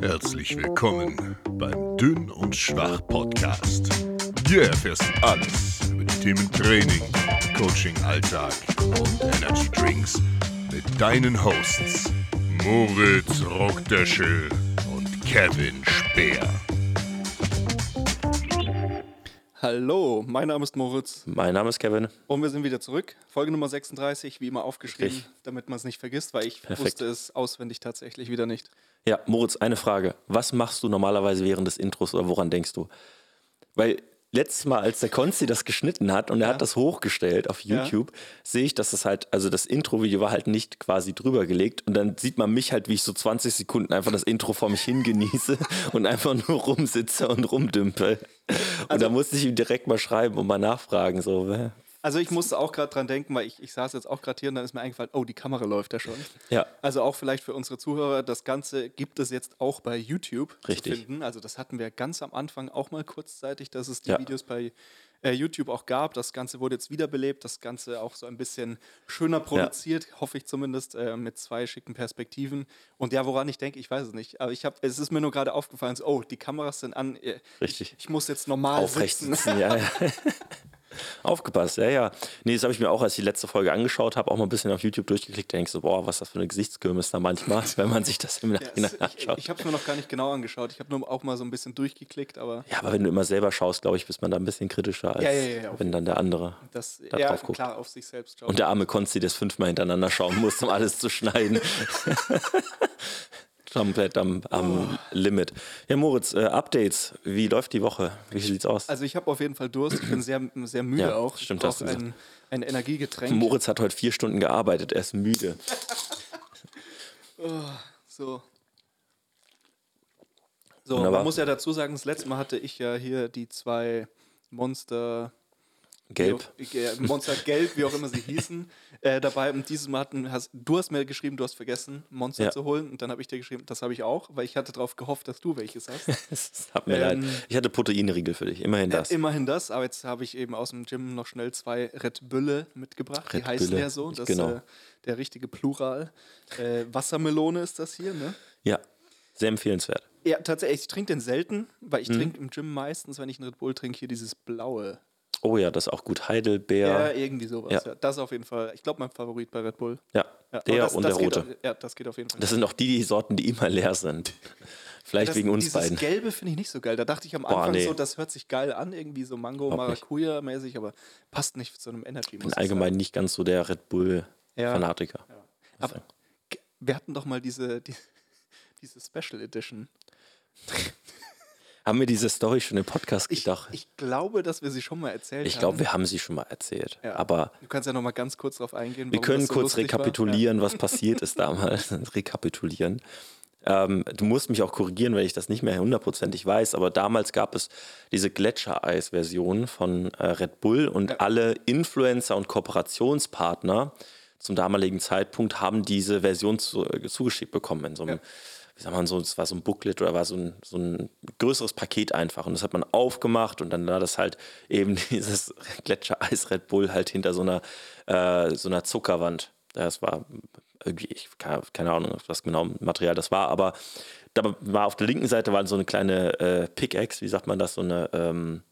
Herzlich willkommen beim Dünn und Schwach Podcast. Hier erfährst du alles über die Themen Training, Coaching, Alltag und Energy Drinks mit deinen Hosts Moritz Rockdöschel und Kevin Speer. Hallo, mein Name ist Moritz Mein Name ist Kevin. und wir sind wieder zurück. Folge Nummer 36, wie immer aufgeschrieben, Richtig. damit man es nicht vergisst, weil ich Perfekt. wusste es auswendig tatsächlich wieder nicht. Ja, Moritz, eine Frage. Was machst du normalerweise während des Intros oder woran denkst du? Weil letztes Mal, als der Konzi das geschnitten hat und er Ja. hat das hochgestellt auf Ja. YouTube, sehe ich, dass das halt, also das Intro-Video war halt nicht quasi drüber gelegt und dann sieht man mich halt, wie ich so 20 Sekunden einfach das Intro vor mich hingenieße und einfach nur rumsitze und rumdümpel. Und Also da musste ich ihm direkt mal schreiben und mal nachfragen, so? Also ich musste auch gerade dran denken, weil ich, ich saß jetzt auch gerade hier und dann ist mir eingefallen, oh, die Kamera läuft ja schon. Ja. Also auch vielleicht für unsere Zuhörer, das Ganze gibt es jetzt auch bei YouTube Richtig. zu finden. Also das hatten wir ganz am Anfang auch mal kurzzeitig, dass es die Ja. Videos bei äh, YouTube auch gab. Das Ganze wurde jetzt wiederbelebt, das Ganze auch so ein bisschen schöner produziert, hoffe ich zumindest, äh, mit zwei schicken Perspektiven. Und ja, woran ich denke, ich weiß es nicht. Aber ich habe, es ist mir nur gerade aufgefallen, so, oh, die Kameras sind an. äh, Richtig. Ich, ich muss jetzt normal Aufrecht sitzen. sitzen, ja, ja. Aufgepasst, ja, ja. Nee, das habe ich mir auch, als ich die letzte Folge angeschaut habe, auch mal ein bisschen auf YouTube durchgeklickt. Da denkst du, boah, was ist das für eine Gesichtskirmes da manchmal, wenn man sich das im Ja, Nachhinein ich anschaut. ich habe es mir noch gar nicht genau angeschaut. Ich habe nur auch mal so ein bisschen durchgeklickt, aber Ja, aber wenn du immer selber schaust, glaube ich, bist man da ein bisschen kritischer, als Ja, ja, ja, ja, wenn dann der andere. das Da ja, drauf guckt. klar auf sich selbst schauen. Und der arme Konsti, es fünfmal hintereinander schauen muss, um alles zu schneiden. Komplett am, am Oh. Limit. Ja, Moritz, äh, Updates. Wie läuft die Woche? Wie sieht's aus? Also ich habe auf jeden Fall Durst. Ich bin sehr, sehr müde Ja, auch. stimmt, gesagt. ein, ein Energiegetränk. Moritz hat heute vier Stunden gearbeitet, er ist müde. So. So, Wunderbar. man muss ja dazu sagen, das letzte Mal hatte ich ja hier die zwei Monster Gelb. Auch, äh, Monster Gelb, wie auch immer sie hießen, äh, dabei. Und dieses Mal hatten, hast, du hast mir geschrieben, du hast vergessen, Monster Ja. zu holen. Und dann habe ich dir geschrieben, das habe ich auch, weil ich hatte darauf gehofft, dass du welches hast. Es hat mir Ähm, leid. Ich hatte Proteinriegel für dich, immerhin das. Ja, immerhin das, aber jetzt habe ich eben aus dem Gym noch schnell zwei Red Bülle mitgebracht. Red die heißen Bülle, ja so. Das genau. ist äh, der richtige Plural. Äh, Wassermelone ist das hier, ne? Ja, sehr empfehlenswert. Ja, tatsächlich, ich trinke den selten, weil ich Mhm. trinke im Gym meistens, wenn ich einen Red Bull trinke, hier dieses blaue. Oh ja, das ist auch gut. Ja, Heidelbeer. irgendwie sowas. Ja. Ja. Das ist auf jeden Fall, ich glaube, mein Favorit bei Red Bull. Ja, Ja, der das, und das der geht, rote. Ja, das geht auf jeden Fall. Das sind auch die, die Sorten, die immer leer sind. Vielleicht Das- wegen uns dieses beiden. Gelbe finde ich nicht so geil. Da dachte ich am Boah, Anfang nee. so, das hört sich geil an, irgendwie so Mango, Überhaupt nicht. Maracuja mäßig, aber passt nicht zu einem Energy. Ich bin allgemein nicht ganz so der Red Ja. Bull-Fanatiker. Aber wir hatten doch mal diese, die, diese Special Edition. Haben wir diese Story schon im Podcast Ich, gedacht? ich glaube, dass wir sie schon mal erzählt Ich haben. glaube, wir haben sie schon mal erzählt. Ja. Aber Du kannst ja noch mal ganz kurz darauf eingehen. wir können so kurz rekapitulieren, was passiert ist damals. rekapitulieren. Ähm, du musst mich auch korrigieren, wenn ich das nicht mehr hundertprozentig weiß, aber damals gab es diese Gletschereis-Version von äh, Red Bull und alle Influencer und Kooperationspartner zum damaligen Zeitpunkt haben diese Version zu, äh, zugeschickt bekommen in so einem, wie sagt man so, es war so ein Booklet oder war so ein, so ein größeres Paket einfach und das hat man aufgemacht und dann war das halt eben dieses Gletschereis Red Bull halt hinter so einer, äh, so einer Zuckerwand. Das war irgendwie, ich keine, Ahnung, was genau Material das war, aber da war auf der linken Seite war so eine kleine äh, Pickaxe, wie sagt man das, so eine, ähm,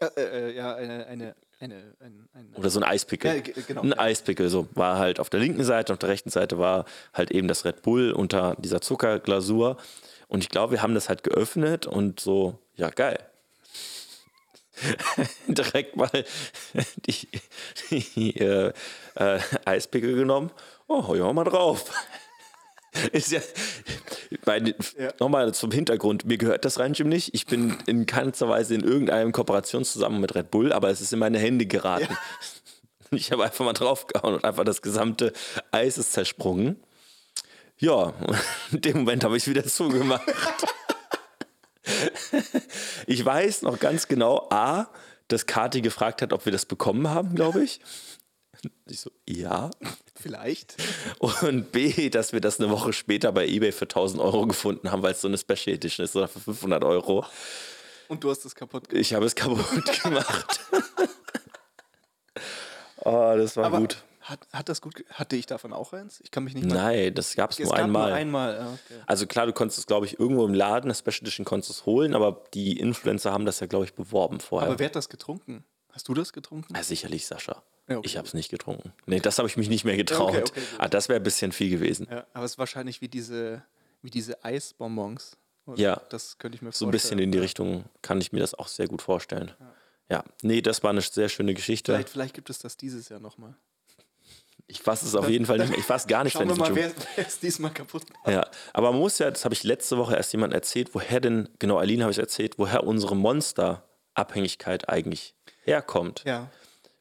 Äh, äh, ja, eine, eine, eine, ein, ein, oder so ein Eispickel. Ja, ge- genau, ein ja. Eispickel, so war halt auf der linken Seite, auf der rechten Seite war halt eben das Red Bull unter dieser Zuckerglasur. Und ich glaube, wir haben das halt geöffnet und so, ja, geil. Direkt mal die, die äh, äh, Eispickel genommen. Oh, hau ich mal drauf. Ist ja, meine, Ja. nochmal zum Hintergrund, mir gehört das Gym nicht. Ich bin in keinster Weise in irgendeinem Kooperationszusammenhang mit Red Bull, aber es ist in meine Hände geraten. Ich habe einfach mal draufgehauen und einfach das gesamte Eis ist zersprungen. Ja, in dem Moment habe ich es wieder zugemacht. ich weiß noch ganz genau, A, dass Kati gefragt hat, ob wir das bekommen haben, glaube ich. Ich so, ja. Vielleicht. Und B, dass wir das eine Woche später bei eBay für 1000 Euro gefunden haben, weil es so eine Special Edition ist oder für 500 Euro. Und du hast es kaputt gemacht. Ich habe es kaputt gemacht. oh, das war Aber gut. Hat, hat das gut, hatte ich davon auch eins? Ich kann mich nicht mehr. Nein, das gab es nur gab einmal. nur einmal. Ja, okay. Also klar, du konntest es, glaube ich, irgendwo im Laden, das Special Edition konntest du es holen, aber die Influencer haben das ja, glaube ich, beworben vorher. Aber wer hat das getrunken? Hast du das getrunken? Ah, sicherlich, Sascha. Ja, okay. Ich habe es nicht getrunken. Nee, das habe ich mich nicht mehr getraut. okay, gut. ah, das wäre ein bisschen viel gewesen. Ja, aber es ist wahrscheinlich wie diese, wie diese Eisbonbons. oder? Ja. Das könnte ich mir So ein vorstellen. bisschen in die Richtung kann ich mir das auch sehr gut vorstellen. Ja, nee, das war eine sehr schöne Geschichte. Vielleicht, vielleicht gibt es das dieses Jahr nochmal. Ich fasse es auf jeden Fall nicht mehr. Ich fasse gar nicht, Schauen wir wenn mal, ich wer, wer es diesmal kaputt macht. Ja, aber man muss ja, das habe ich letzte Woche erst jemand erzählt, woher denn, genau, Aline habe ich erzählt, woher unsere Monster-Abhängigkeit eigentlich herkommt. Ja.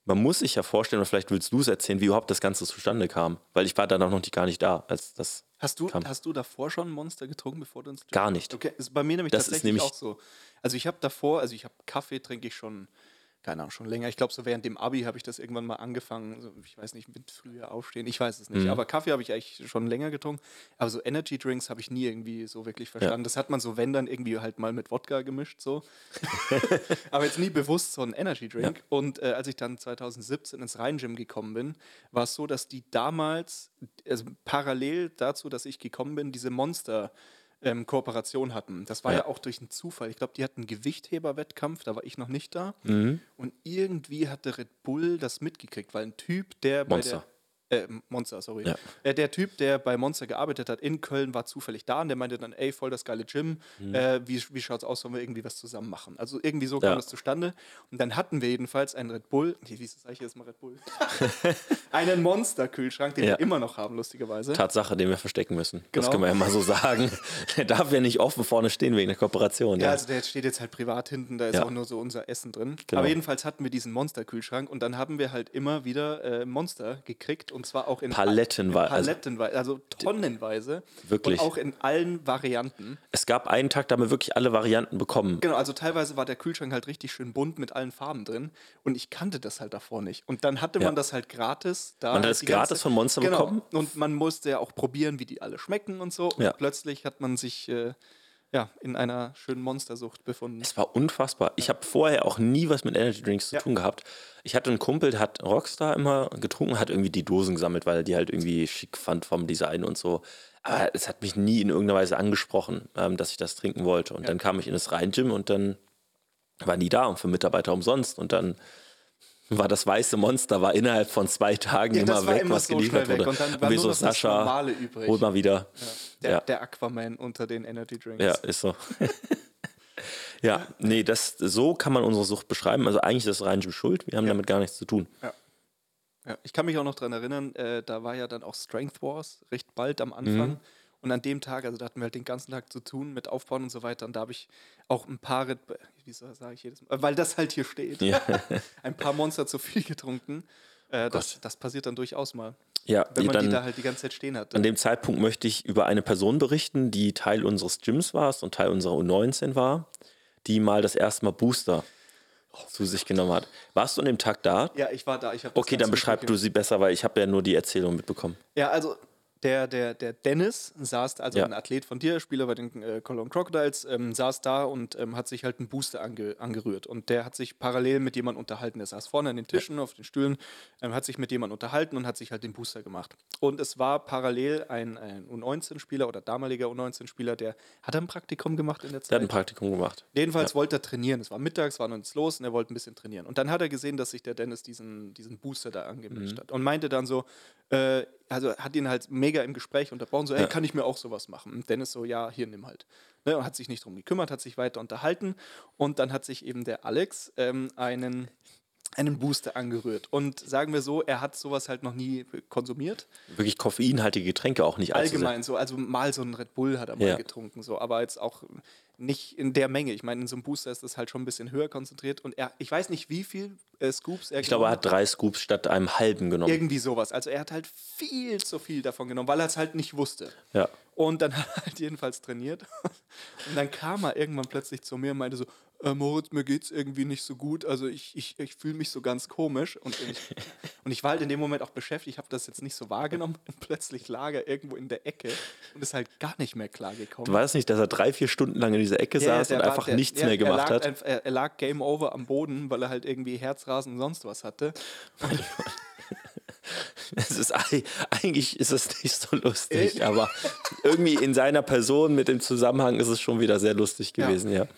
Man muss sich ja vorstellen, und vielleicht willst du es erzählen, wie überhaupt das Ganze zustande kam. Weil ich war dann auch noch nicht, gar nicht da, als das Hast du, kam. hast du davor schon Monster getrunken, bevor du Gym Gar nicht. Okay, ist bei mir nämlich Das ist tatsächlich nämlich- auch so. Also ich habe davor, also ich habe Kaffee trinke ich schon, keine Ahnung, schon länger. Ich glaube, so während dem Abi habe ich das irgendwann mal angefangen. So, ich weiß nicht, mit früher aufstehen, ich weiß es nicht. Mhm. Aber Kaffee habe ich eigentlich schon länger getrunken. Aber so Energy Drinks habe ich nie irgendwie so wirklich verstanden. Das hat man so, wenn dann irgendwie halt mal mit Wodka gemischt, so. aber jetzt nie bewusst so ein Energy Drink. Und äh, als ich dann 2017 ins Rhein-Gym gekommen bin, war es so, dass die damals, also parallel dazu, dass ich gekommen bin, diese Monster ähm, Kooperation hatten. Das war ja. Ja. auch durch einen Zufall. Ich glaube, die hatten einen Gewichtheber-Wettkampf, da war ich noch nicht da. Mhm. Und irgendwie hatte Red Bull das mitgekriegt, weil ein Typ, der bei Monster. der äh, Monster, sorry. Ja. Äh, der Typ, der bei Monster gearbeitet hat in Köln, war zufällig da und der meinte dann, ey, voll das geile Gym, äh, wie, wie schaut's aus, sollen wir irgendwie was zusammen machen? Also irgendwie so kam Ja. das zustande. Und dann hatten wir jedenfalls einen Red Bull, nee, wie sage ich jetzt mal Red Bull? einen Monster-Kühlschrank, den Ja. wir immer noch haben, lustigerweise. Tatsache, den wir verstecken müssen. Das Genau. können wir ja mal so sagen. Der darf ja nicht offen vorne stehen wegen der Kooperation. Ja, also der steht jetzt halt privat hinten, da ist auch nur so unser Essen drin. Genau. Aber jedenfalls hatten wir diesen Monster-Kühlschrank und dann haben wir halt immer wieder äh, Monster gekriegt und zwar auch in Palettenweise. Also, Palettenweise, also tonnenweise. Wirklich. Und auch in allen Varianten. es gab einen Tag, da haben wir wirklich alle Varianten bekommen. Genau, also teilweise war der Kühlschrank halt richtig schön bunt mit allen Farben drin und ich kannte das halt davor nicht. Und dann hatte man Ja. das halt gratis da. Man hat halt es die gratis von Monster genau. bekommen. Und man musste ja auch probieren, wie die alle schmecken und so. Und Ja. plötzlich hat man sich äh, ja, in einer schönen Monstersucht befunden. Es war unfassbar. Ich habe vorher auch nie was mit Energy Drinks zu Ja. tun gehabt. Ich hatte einen Kumpel, der hat Rockstar immer getrunken, hat irgendwie die Dosen gesammelt, weil er die halt irgendwie schick fand vom Design und so. Aber es hat mich nie in irgendeiner Weise angesprochen, ähm, dass ich das trinken wollte. Und dann kam ich in das Rhein-Gym und dann waren die da und für Mitarbeiter umsonst. Und dann war das weiße Monster, war innerhalb von zwei Tagen Ja, immer weg, immer was so geliefert schnell weg. wurde. Und dann war nur so, Sascha, Normale übrig. hol mal wieder. Der, Ja. der Aquaman unter den Energy Drinks. Ja, ist so. ja, nee, das, so kann man unsere Sucht beschreiben. Also eigentlich ist das rein schuld, wir haben damit gar nichts zu tun. Ja, ich kann mich auch noch daran erinnern, äh, da war ja dann auch Strength Wars recht bald am Anfang. Mhm. Und an dem Tag, also da hatten wir halt den ganzen Tag zu tun mit Aufbauen und so weiter. Und da habe ich auch ein paar, wieso sage ich jedes Mal, weil das halt hier steht, Ja. ein paar Monster zu viel getrunken. Äh, das, Gott. das passiert dann durchaus mal, Ja, wenn man dann, die da halt die ganze Zeit stehen hat. an dem Zeitpunkt möchte ich über eine Person berichten, die Teil unseres Gyms war und Teil unserer U19 war, die mal das erste Mal Booster zu sich genommen hat. Warst du an dem Tag da? Ja, ich war da. Ich das Okay, dann beschreib du sie besser, weil ich habe ja nur die Erzählung mitbekommen. Ja, also der, der, der Dennis saß, also Ja. ein Athlet von dir, Spieler bei den äh, Cologne Crocodiles, ähm, saß da und ähm, hat sich halt einen Booster ange, angerührt. Und der hat sich parallel mit jemandem unterhalten. Der saß vorne an den Tischen, auf den Stühlen, ähm, hat sich mit jemandem unterhalten und hat sich halt den Booster gemacht. Und es war parallel ein, ein U19-Spieler oder damaliger U19-Spieler, der hat er ein Praktikum gemacht in der Zeit. Der hat ein Praktikum gemacht. Jedenfalls wollte er trainieren. Es war mittags, war noch nichts los und er wollte ein bisschen trainieren. Und dann hat er gesehen, dass sich der Dennis diesen, diesen Booster da angemischt Mhm. hat und meinte dann so, äh, also hat ihn halt mega im Gespräch unterbrochen, so, ey, kann ich mir auch sowas machen? Und Dennis so, ja, hier, nimm halt. Ne, und hat sich nicht drum gekümmert, hat sich weiter unterhalten und dann hat sich eben der Alex ähm, einen, einen Booster angerührt. Und sagen wir so, er hat sowas halt noch nie konsumiert. Wirklich koffeinhaltige Getränke auch nicht. Allgemein so, also mal so ein Red Bull hat er mal Ja. getrunken, so, aber jetzt auch nicht in der Menge. Ich meine, in so einem Booster ist das halt schon ein bisschen höher konzentriert und er, ich weiß nicht, wie viel äh, Scoops er Ich glaube, er hat drei Scoops statt einem halben genommen. Irgendwie sowas. Also er hat halt viel zu viel davon genommen, weil er es halt nicht wusste. Ja. Und dann hat er halt jedenfalls trainiert. Und dann kam er irgendwann plötzlich zu mir und meinte so, äh, Moritz, mir geht's irgendwie nicht so gut. Also ich, ich, ich fühle mich so ganz komisch. Und ich, und ich war halt in dem Moment auch beschäftigt, ich habe das jetzt nicht so wahrgenommen. Und plötzlich lag er irgendwo in der Ecke und ist halt gar nicht mehr klar gekommen. Du weißt nicht, dass er drei, vier Stunden lang in dieser Ecke Ja, saß der und war- einfach der- nichts ja, mehr gemacht er lag hat? Er, er lag Game Over am Boden, weil er halt irgendwie Herzrasen und sonst was hatte. es ist eigentlich ist es nicht so lustig, aber irgendwie in seiner Person mit dem Zusammenhang ist es schon wieder sehr lustig gewesen, ja. ja.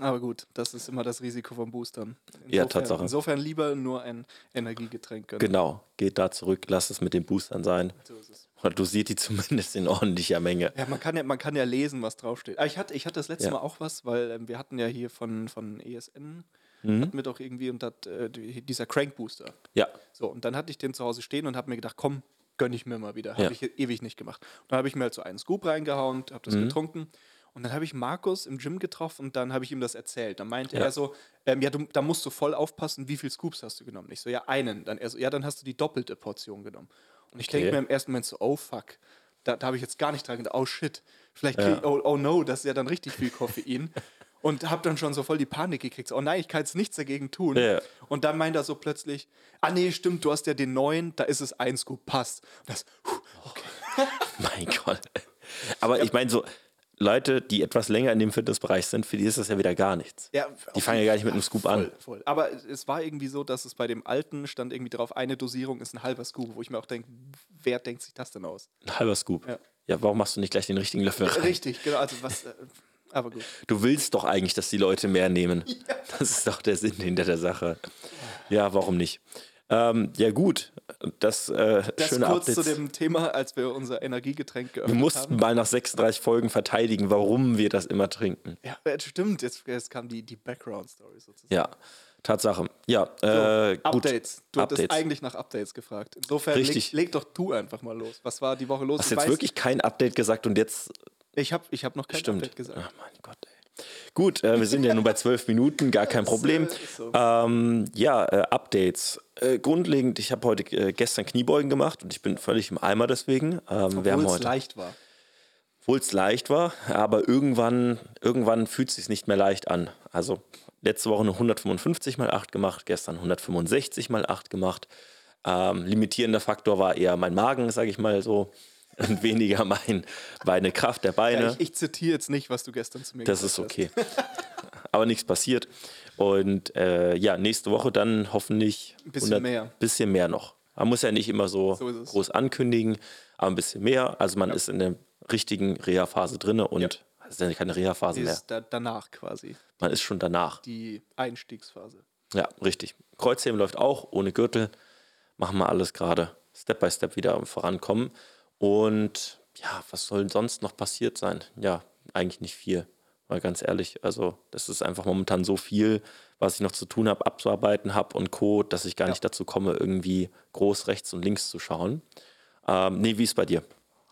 Aber gut, das ist immer das Risiko von Boostern. Insofern, ja, Tatsache. Insofern lieber nur ein Energiegetränk gönnen. Genau, geht da zurück, lass es mit den Boostern sein. So ist es. Oder dosiert die zumindest in ordentlicher Menge. Ja, man kann ja, man kann ja lesen, was draufsteht. Aber ich hatte, ich hatte das letzte ja. Mal auch was, weil ähm, wir hatten ja hier von, von ESN, mhm. hatten wir doch irgendwie und dat, äh, dieser Crank Booster. Ja. So, und dann hatte ich den zu Hause stehen und habe mir gedacht, komm, gönne ich mir mal wieder. Habe ja. ich ewig nicht gemacht. Und dann habe ich mir halt so einen Scoop reingehauen, habe das mhm. getrunken. Und dann habe ich Markus im Gym getroffen und dann habe ich ihm das erzählt. Dann meinte ja. er so, ähm, ja, du, da musst du voll aufpassen, wie viele Scoops hast du genommen? Ich so, ja, einen. Dann er so, ja, dann hast du die doppelte Portion genommen. Und ich okay. denke mir im ersten Moment so, oh fuck, da, da habe ich jetzt gar nicht dran gedacht, oh shit, vielleicht krieg, ja. oh, oh no, das ist ja dann richtig viel Koffein. und habe dann schon so voll die Panik gekriegt. Oh nein, ich kann jetzt nichts dagegen tun. Ja. Und dann meint er so plötzlich, ah nee, stimmt, du hast ja den neuen, da ist es ein Scoop, passt. Und das, okay. mein Gott. Aber ja. ich meine so, Leute, die etwas länger in dem Fitnessbereich sind, für die ist das ja wieder gar nichts. Ja, die fangen ja gar nicht mit einem Scoop voll, an. Voll. Aber es war irgendwie so, dass es bei dem alten stand irgendwie drauf, eine Dosierung ist ein halber Scoop, wo ich mir auch denke, wer denkt sich das denn aus? Ein halber Scoop. Ja. ja, warum machst du nicht gleich den richtigen Löffel rein? Richtig, genau. Also was. Äh, aber gut. Du willst doch eigentlich, dass die Leute mehr nehmen. Ja. Das ist doch der Sinn hinter der Sache. Ja, warum nicht? Ähm, ja, gut. Das, äh, das schöne kurz Updates. zu dem Thema, als wir unser Energiegetränk geöffnet haben. Wir mussten haben. mal nach 36 Folgen verteidigen, warum wir das immer trinken. Ja, stimmt. Jetzt, jetzt kam die, die Background-Story sozusagen. Ja, Tatsache. Ja, äh, so, Updates. Du Updates. hattest eigentlich nach Updates gefragt. Insofern Richtig. Leg, leg, doch du einfach mal los. Was war die Woche los? Hast du jetzt weiß, wirklich kein Update gesagt und jetzt. Ich habe ich hab noch kein Stimmt. Update gesagt. Ach mein Gott, ey. Gut, äh, wir sind ja nur bei zwölf Minuten, gar kein Problem. Ähm, ja, äh, Updates. Äh, grundlegend, ich habe heute äh, gestern Kniebeugen gemacht und ich bin völlig im Eimer deswegen. Ähm, Obwohl es leicht war. Obwohl es leicht war, aber irgendwann, irgendwann fühlt es sich nicht mehr leicht an. Also letzte Woche nur 155 mal 8 gemacht, gestern 165 mal 8 gemacht. Ähm, limitierender Faktor war eher mein Magen, sage ich mal so und weniger mein, meine Kraft der Beine. Ja, ich, ich, zitiere jetzt nicht, was du gestern zu mir gesagt hast. Das ist okay. Aber nichts passiert. Und äh, ja, nächste Woche dann hoffentlich ein bisschen 100, mehr. bisschen mehr noch. Man muss ja nicht immer so, so groß ankündigen, aber ein bisschen mehr. Also man ja. ist in der richtigen Reha-Phase drin und ja. es ist ja keine Reha-Phase mehr. Da, danach quasi. Man ist schon danach. Die Einstiegsphase. Ja, richtig. Kreuzheben läuft auch ohne Gürtel. Machen wir alles gerade Step by Step wieder vorankommen. Und ja, was soll sonst noch passiert sein? Ja, eigentlich nicht viel. Mal ganz ehrlich, also das ist einfach momentan so viel, was ich noch zu tun habe, abzuarbeiten habe und Co., dass ich gar ja. nicht dazu komme, irgendwie groß rechts und links zu schauen. Ähm, nee, wie ist bei dir?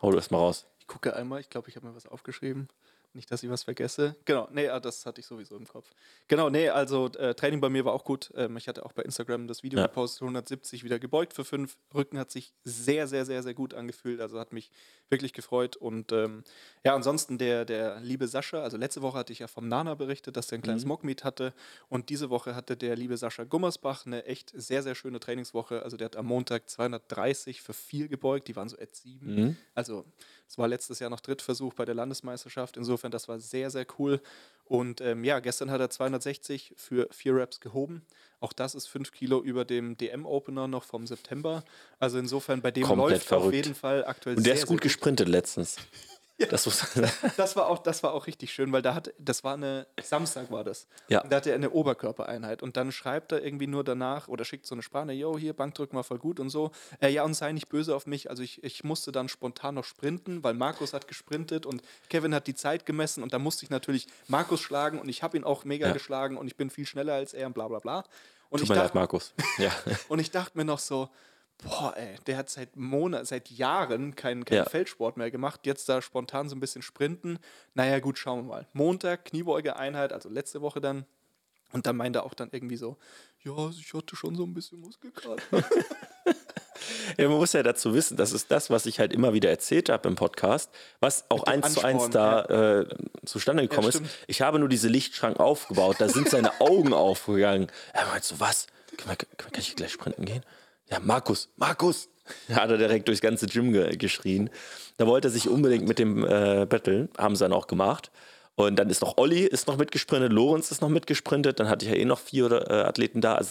Hau du das mal raus. Ich gucke einmal, ich glaube, ich habe mir was aufgeschrieben. Nicht, dass ich was vergesse. Genau, nee, ah, das hatte ich sowieso im Kopf. Genau, nee, also äh, Training bei mir war auch gut. Ähm, ich hatte auch bei Instagram das Video ja. gepostet, 170 wieder gebeugt für fünf. Rücken hat sich sehr, sehr, sehr, sehr gut angefühlt. Also hat mich wirklich gefreut. Und ähm, ja, ansonsten der, der liebe Sascha, also letzte Woche hatte ich ja vom Nana berichtet, dass der ein kleines mhm. Mockmeet hatte. Und diese Woche hatte der liebe Sascha Gummersbach eine echt sehr, sehr schöne Trainingswoche. Also der hat am Montag 230 für vier gebeugt. Die waren so at 7. Mhm. Also es war letztes Jahr noch Drittversuch bei der Landesmeisterschaft. Insofern, das war sehr, sehr cool. Und ähm, ja, gestern hat er 260 für vier Reps gehoben. Auch das ist fünf Kilo über dem DM-Opener noch vom September. Also insofern, bei dem Komplett läuft verrückt. auf jeden Fall aktuell Und der sehr, ist gut gesprintet letztens. Ja. Das, das, war auch, das war auch richtig schön, weil da hat, das war eine, Samstag war das. Ja. Da hatte er eine Oberkörpereinheit und dann schreibt er irgendwie nur danach oder schickt so eine Sprache, yo, hier, Bankdrücken war voll gut und so. Äh, ja, und sei nicht böse auf mich. Also ich, ich musste dann spontan noch sprinten, weil Markus hat gesprintet und Kevin hat die Zeit gemessen und da musste ich natürlich Markus schlagen und ich habe ihn auch mega ja. geschlagen und ich bin viel schneller als er und bla bla bla. Und Tut ich mir leid, Markus. Ja. und ich dachte mir noch so, boah, ey, der hat seit Monaten, seit Jahren keinen kein ja. Feldsport mehr gemacht. Jetzt da spontan so ein bisschen sprinten. Naja, gut, schauen wir mal. Montag, Kniebeuge-Einheit, also letzte Woche dann. Und dann meinte er auch dann irgendwie so, ja, ich hatte schon so ein bisschen Muskelkater. ja, man muss ja dazu wissen, das ist das, was ich halt immer wieder erzählt habe im Podcast, was auch eins zu eins da ja. äh, zustande gekommen ja, ist. Ich habe nur diese Lichtschrank aufgebaut, da sind seine Augen aufgegangen. Er meint so, was? Kann, man, kann ich gleich sprinten gehen? Ja, Markus, Markus, hat er direkt durchs ganze Gym ge geschrien. Da wollte er sich unbedingt mit dem äh, Battle, haben sie dann auch gemacht. Und dann ist noch Olli ist noch mitgesprintet, Lorenz ist noch mitgesprintet, dann hatte ich ja eh noch vier äh, Athleten da. Also